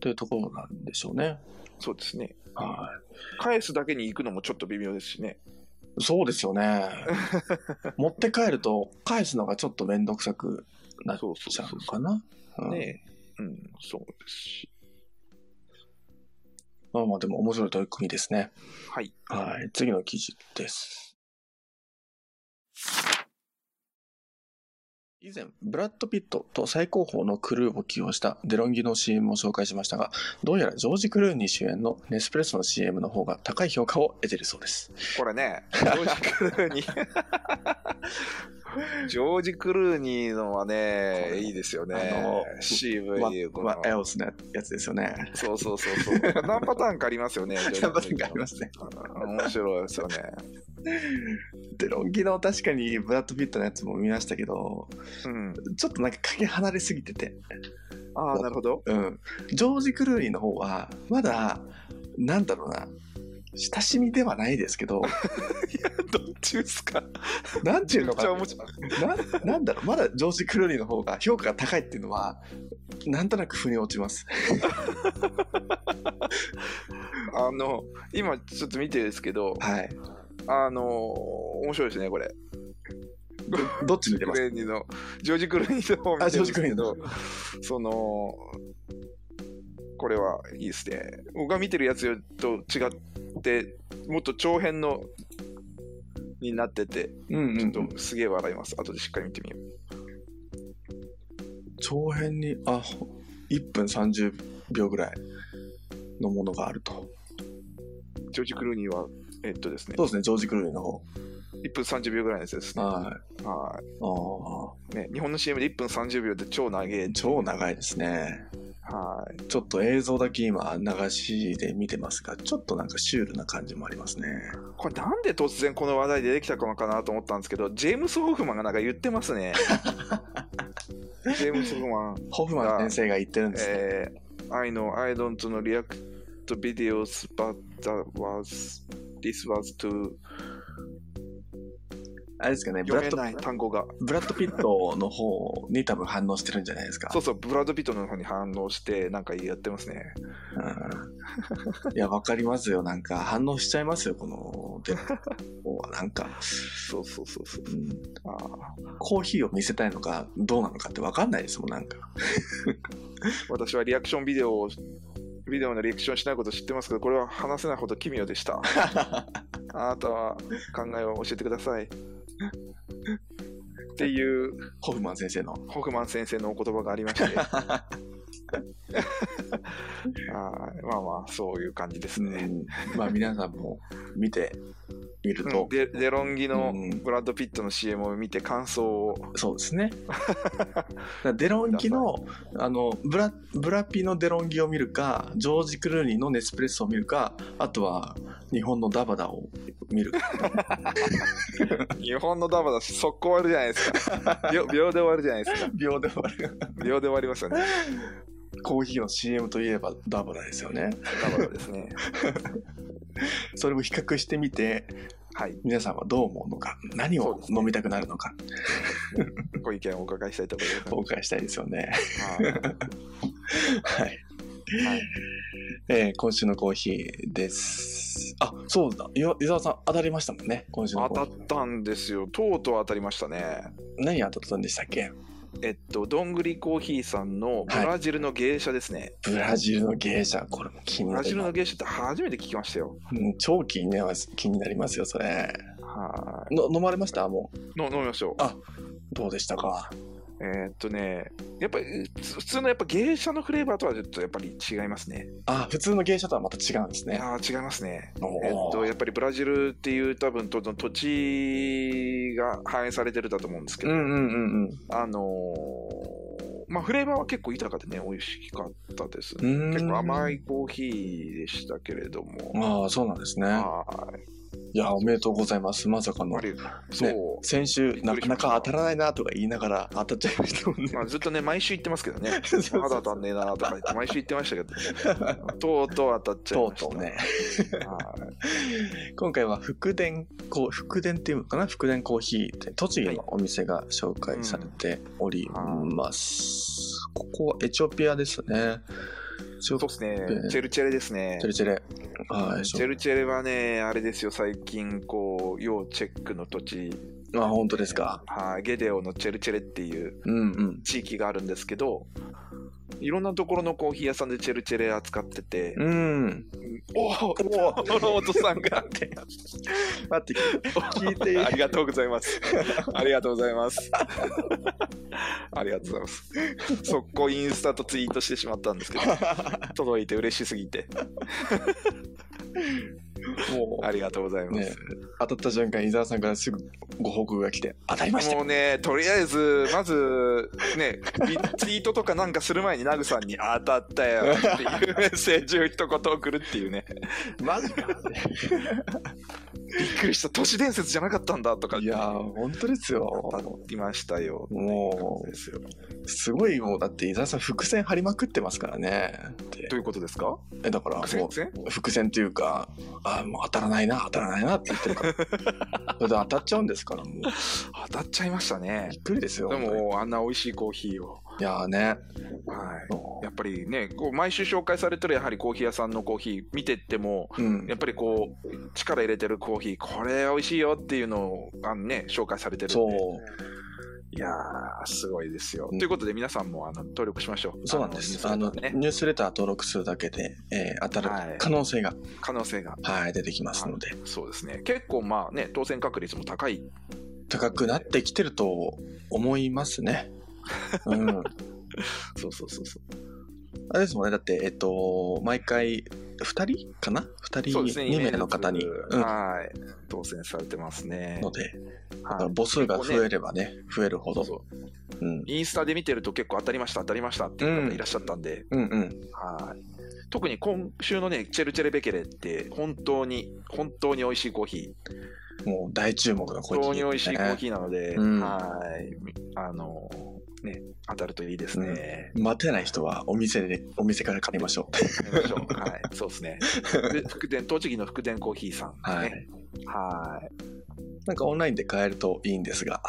A: というところなんでしょうね。
B: そうですね、
A: は
B: 返すだけに行くのもちょっと微妙ですしね、
A: い。そうですよね。持って帰ると、返すのがちょっとめんどくさくなっ
B: そうそう
A: ちゃう
B: そう
A: のかな。うん
B: ねうん、そうですし、
A: まあまあでも面白い取り組みですね。
B: はい、
A: はい。次の記事です。以前、ブラッド・ピットと最高峰のクルーを起用したデロンギの CM を紹介しましたが、どうやらジョージ・クルーニー主演のネスプレッソの CM の方が高い評価を得ているそうです。
B: これね、ジョージ・クルーニー、ジョージ・クルーニーのはね、いいですよね
A: あの、
B: CV、この
A: まあ、エオスのやつですよね。
B: そうそうそうそう。何パターンかありますよね。
A: 何パターンかありますね。
B: 面白いですよね。
A: デロンギの確かにブラッド・ピットのやつも見ましたけど、
B: うん。
A: ちょっとなんかかけ離れすぎてて、
B: ああ、なるほど。
A: うん。ジョージ・クルーニーの方は、まだ、なんだろうな、親しみではないですけど、
B: どっちですか？
A: なんていうのかな。な、なんだろう、まだジョージ・クルーニーの方が評価が高いっていうのは、なんとなく腑に落ちます。
B: あの、今ちょっと見てるんですけど、
A: はい。
B: あの、面白いですね、これ。
A: ど どっち見てます？
B: クレーニーの、ジョージ・クルーニーの方を見てるんですけど、その、これはいいですね。僕が見てるやつと違って、もっと長編のになってて、
A: うんうん、
B: ちょっとすげえ笑います。後でしっかり見てみよう。
A: 長編に、あ、1分30秒ぐらいのものがあると。
B: ジョージ・クルーニーは、えっとですね
A: そ、うですね、ジョージ・クルーニーの方。
B: 1分30秒ぐらいのやつですね。
A: はい。
B: は
A: ああ、
B: い。ね、日本の CM で1分30秒で超長い。
A: 超長いですね。
B: はい。
A: ちょっと映像だけ今流しで見てますが、ちょっとなんかシュールな感じもありますね。
B: これなんで突然この話題でできたのかなと思ったんですけど、ジェームス・ホフマンがなんか言ってますね。ジェームス・ホフマン。
A: ホフマン先生が言ってるんですね。
B: えー、I know I don't know react to videos, but that was, this was to
A: あれですかね、ブラッド
B: 読めない単語が。
A: ブラッド・ピットの方に多分反応してるんじゃないですか？
B: そうそう、ブラッド・ピットの方に反応して、なんかやってますね。
A: うんいや、わかりますよ。なんか反応しちゃいますよ、この、で、こうなんか、
B: そうそうそうそう。
A: うん、
B: あ
A: コーヒーを見せたいのか、どうなのかってわかんないですもん、なんか。
B: ー 私はリアクションビデオを、ビデオのリアクションしないこと知ってますけど、これは話せないほど奇妙でした。あなたは考えを教えてください。っていう
A: ホフマン先生の。
B: ホフマン先生のお言葉がありまして、はいまあまあ、そういう感じです
A: う
B: ね。
A: ん、まあ皆さんも見てみる
B: うん
A: と、
B: デデロンギの
A: うん
B: ブラッド・ピットの CM を見て感想を、
A: そうですね。デロンギの、あの、ブラ、ブラピのデロンギを見るか、ジョージ・クルーニーのネスプレッソを見るか、あとは日本のダバダを見るか。
B: 日本のダバダ速攻終わるじゃないですか。秒秒で終わるじゃないですか。
A: 秒で終わる。
B: 秒で終わりますよね。
A: コーヒーの CM といえばダバダですよね。
B: ダバダですね。
A: それを比較してみて、
B: はい。
A: 皆さんはどう思うのか、何を飲みたくなるのか、
B: ご意見をお伺いしたいと思います。
A: お伺いしたいですよね。
B: はい
A: はい。
B: はい
A: えー今週のコーヒーです。あ、そうだ。伊沢さん当たりましたもんね。今週の。
B: 当たったんですよ。とうとう当たりましたね。
A: 何当たったんでしたっけ？
B: えっと、どんぐりコーヒーさんのブラジルの芸者ですね。
A: ブラジルの芸者。これも気に
B: ブラジル。の芸者って初めて聞きましたよ。
A: うん、超気になります気になりますよ、それ。
B: は
A: の飲まれました？もう。
B: い。の飲みましょう。
A: あどうでしたか？
B: えーっとね、やっぱり普普通のやっぱ芸者のフレーバーとはちょっとやっぱり違いますね。
A: あ、普通の芸者とはまた違うんですね。
B: いやー違いますね。えっと、やっぱりブラジルっていう多分と土地が反映されてるだと思うんですけど、
A: うんうんうんうん。
B: あのーまあフレーバーは結構豊かでね、美味しかったですね。結構甘いコーヒーでしたけれども。
A: ああ、そうなんですね。
B: はい
A: いや、おめでとうございます。まさかの
B: あ。りそう、
A: 先週、なかなか当たらないなとか言いながら当たっちゃいましたもんね。
B: まあ、ずっとね、毎週言ってますけどね まだ当たんねえなとか言って、毎週言ってましたけど、とうとう当たっちゃいました。
A: とうとうね。
B: はい
A: 今回は福田こう福田っていうのかな？福田コーヒーって栃木のお店が紹介されております。ここはエチオピアですね。
B: そうですね
A: え、
B: チェルチェレですね
A: チェ。ルチェレ。はい。
B: チェルチェレはね、あれですよ、最近、こう、要チェックの土地、
A: あ、本当ですか。
B: はい、ゲデオのチェルチェレっていう
A: うんうん。
B: 地域があるんですけど、いろんなところのコーヒー屋さんでチェルチェレ扱ってて、
A: うん。
B: おお、おおとさんが、
A: 待って、聞いて
B: ありがとうございます。ありがとうございます。ありがとうございます。速攻インスタとツイートしてしまったんですけど、届いて嬉しすぎて、
A: も
B: ありがとうございます。
A: ね当たった瞬間、伊沢さんからすぐご報告が来て、当たりましたよ
B: もうね、とりあえず、まず、ね、リツイートとかなんかする前に、ナグさんに 当たったよ っていうメッセージを一言送るっていうね、
A: マジか。
B: びっくりした、都市伝説じゃなかったんだとか、
A: いやー、本当ですよ。
B: 当たりましたよ。
A: も
B: ですよ。
A: う、すごいもう、だって伊沢さん伏線張りまくってますからね。
B: どういうことですか？
A: えだからも
B: 伏線？
A: う、伏線というか、あもう当たらないな、当たらないなって言ってるから。それで当たっちゃうんですから、もう。
B: 当たっちゃいましたね
A: び。っくりですよ。
B: でも、あんな美味しいコーヒーを。
A: いやーね。
B: はい。やっぱりね、こう毎週紹介されてるやはりコーヒー屋さんのコーヒー見てっても、
A: うん
B: や。っぱりこう、力入れてるコーヒー、これ美味しいよっていうのを、あのね、紹介されてるんで。
A: そう。
B: いやー、すごいですよ。
A: うん
B: ということで、皆さんもあの登録しましょう。
A: そうなんです。あの、
B: あの、ね、
A: ニュースレター登録するだけで、えー当た
B: はい
A: る可能性が、
B: 可能性が。
A: はい、出てきますので、
B: そうですね。結構まあね、当選確率も高い。
A: 高くなってきてると思いますね。うん。
B: そうそうそうそう。
A: あれですもんね。だって、えっと、毎回、2人かな ?2 人、
B: ね。
A: 2名の方に、うん、
B: はい。当選されてますね。
A: ので、
B: はい。
A: 母数が増えればね、増えるほど。
B: そうそう
A: うん。
B: インスタで見てると結構当たりました、当たりましたっていう方いらっしゃったんで、
A: うんうん。
B: はい。特に今週のね、チェルチェレベケレって、本当に、本当に美味しいコーヒー。
A: もう大注目のコーヒー、
B: 本当に美味しいコーヒーなので、
A: うん
B: はい。あの、ね、当たるといいですね。
A: 待てない人はお店で、お店から借りましょ
B: やりましょうはい、そうですね。で 福田、栃木の福田コーヒーさん、ね。
A: はい。
B: はい。
A: なんかオンラインで買えるといいんですが、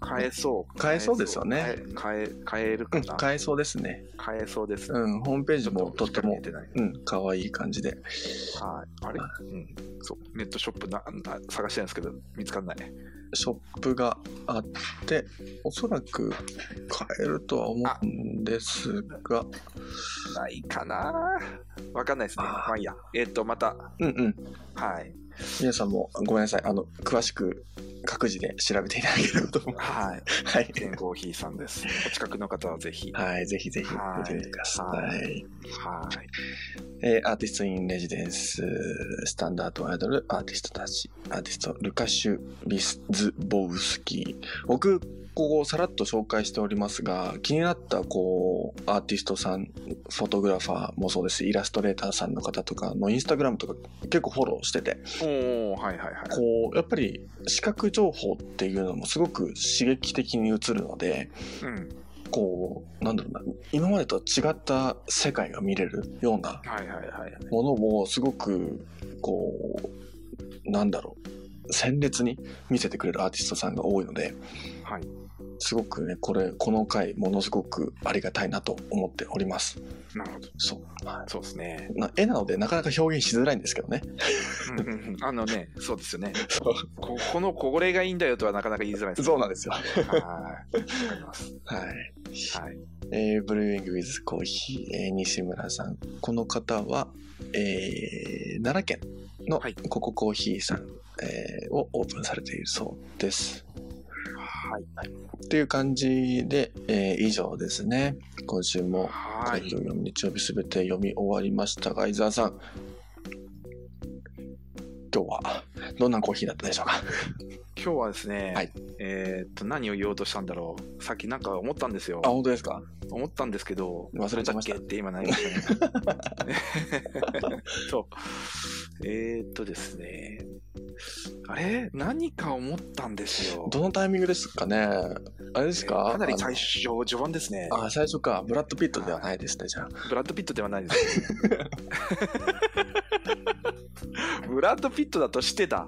B: 買えそう。
A: 買えそうですよね
B: 買え。買え、買える
A: うん、
B: かな。
A: 買えそうですね。
B: 買えそうです。
A: うん、ホームページもとっても
B: てない。
A: うん、可愛い感じで。
B: はい。あれ？うん。そう。ネットショップなな探してるんですけど、見つかんない。
A: ショップがあって、おそらく買えるとは思うんですが、
B: ないかなわかんないですね。まあいいや。えっ、と、また、
A: うんうん。
B: はい。
A: 皆さんもごめんなさい。あの、詳しく各自で調べていただければと思います。
B: はい。
A: はい。
B: ケンコーヒーさんです。お近くの方はぜひ。は
A: はい、ぜひぜひ
B: はい
A: 見てみてくださ。
B: はい
A: えーアーティスト・イン・レジデンス、スタンダード・アイドル、アーティストたち、アーティスト、ルカシュ・ビスズボウスキー。僕、ここさらっと紹介しておりますが、気になった、こう、アーティストさん、フォトグラファーもそうですし、イラストレーターさんの方とかのインスタグラムとか結構フォローしてて、
B: はいはいはい。
A: こう、やっぱり視覚情報っていうのもすごく刺激的に映るので、
B: うん。
A: こう、なんだろうな、今までとは違った世界が見れるような
B: はいはいはい。
A: ものをすごく、こう、なんだろう、鮮烈に見せてくれるアーティストさんが多いので、
B: はい。
A: すごくね、これ、この回、ものすごくありがたいなと思っております。
B: なるほど。
A: そう。は
B: そうですね。
A: いな絵なので、なかなか表現しづらいんですけどね。
B: うんうんうんあのね、そうですよね。
A: そう
B: ここのこれがいいんだよとはなかなか言いづらいです。
A: そうなんですよ。
B: はい。わかります。
A: はい。
B: はい。
A: えー、ブルーイングウィズコーヒー、えー西村さん。この方は、えー奈良県の
B: はい
A: コココーヒーさん、えーをオープンされているそうです。
B: はい。
A: っていう感じで、えー以上ですね。今週も、
B: はい。
A: 日曜日すべて読み終わりましたが、伊沢さん。今日はどんなコーヒーだったでしょうか？
B: 今日はですね、
A: はい
B: えーっと、何を言おうとしたんだろう。さっきなんか思ったんですよ
A: あ、。本当ですか？
B: 思ったんですけど、
A: 忘れちゃいました
B: っけって今なりましたね。そう。えーっとですね。あれ？何か思ったんですよ。
A: どのタイミングですかね？あれですか？
B: かなり最初、序盤ですね。
A: あ、最初か。ブラッド・ピットではないですね、じゃあ。
B: ブラッド・ピットではないです。ブラッド・ピットだとしてだ。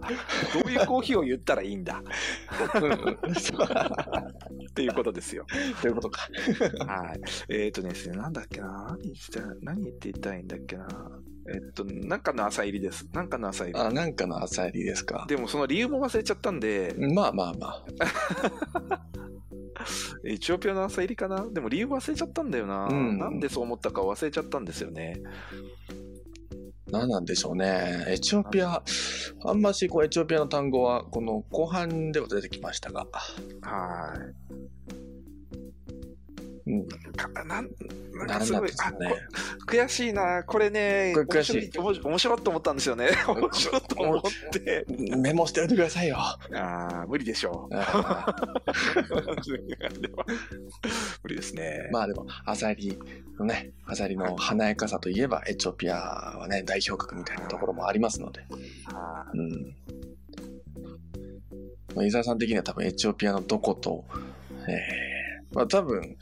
B: どういうコーヒーを言ったらいいんだ。っていうことですよ。
A: ということか。
B: はい。えっ、とですね、なんだっけな。何言ってた何言ってたいんだっけな。えっと、なんかの朝入りです。なんかの朝入り。
A: あ、なんかの朝入りですか。
B: でもその理由も忘れちゃったんで、
A: まあまあまあ。
B: エチオピアの朝入りかなでも理由忘れちゃったんだよな、
A: うん
B: なんでそう思ったか忘れちゃったんですよね。
A: 何なんでしょうね。エチオピア、あんましこうエチオピアの単語は、この後半では出てきましたが。
B: はい。
A: うん。
B: かなんなん
A: ね。
B: こ悔しいな、これね、
A: これ悔しい
B: 面白い面白いと思ったんですよね。面白いと思って、
A: メモしておいてくださいよ。
B: ああ、無理でしょう。
A: あ
B: 無理ですね。
A: まあでも、アサリのね、アサリの華やかさといえば、エチオピアはね、代表格みたいなところもありますので。伊沢さん的には多分エチオピアのどこと、えー、まあ多分、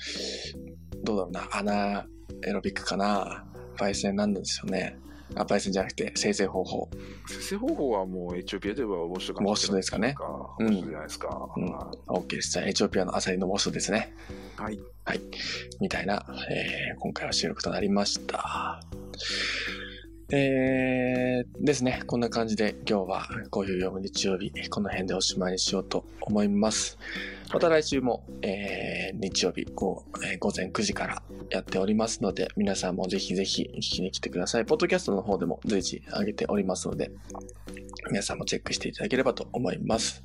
A: どうだろうな、アナエロビックかな、焙煎なんでしょうね。あ、焙煎じゃなくて、生成方法。
B: ー生成方法はもうエチオピアではウォッシュか
A: ウォッシュですかね
B: ウォッシュじゃないですか。
A: うん
B: は
A: OK です。じゃあ、エチオピアのアサリのウォッシュですね。
B: い。
A: はい。みたいな、えー今回は収録となりました。えー、ですね。こんな感じで今日はこういう読む日曜日、この辺でおしまいにしようと思います。また来週も、えー日曜日午,、えー午前9時からやっておりますので、皆さんもぜひぜひ聞きに来てください。ポッドキャストの方でも随時上げておりますので、皆さんもチェックしていただければと思います。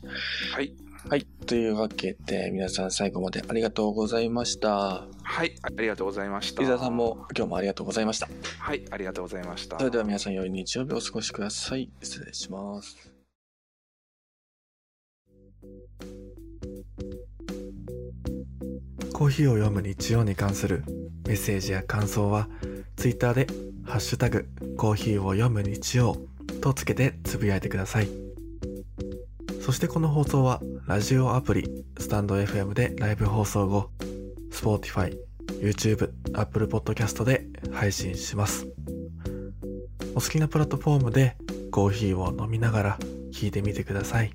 B: はい。
A: はい。というわけで、皆さん最後までありがとうございました。
B: はい。ありがとうございました。
A: 伊沢さんも今日もありがとうございました。
B: はい。ありがとうございました。
A: それでは皆さん良い日曜日をお過ごしください。失礼します。
C: コーヒーを読む日曜に関するメッセージや感想は、ツイッターで、ハッシュタグ、コーヒーを読む日曜とつけてつぶやいてください。そしてこの放送は、ラジオアプリ、スタンド FM でライブ放送後、Spotify、YouTube、Apple Podcast で配信します。お好きなプラットフォームでコーヒーを飲みながら聞いてみてください。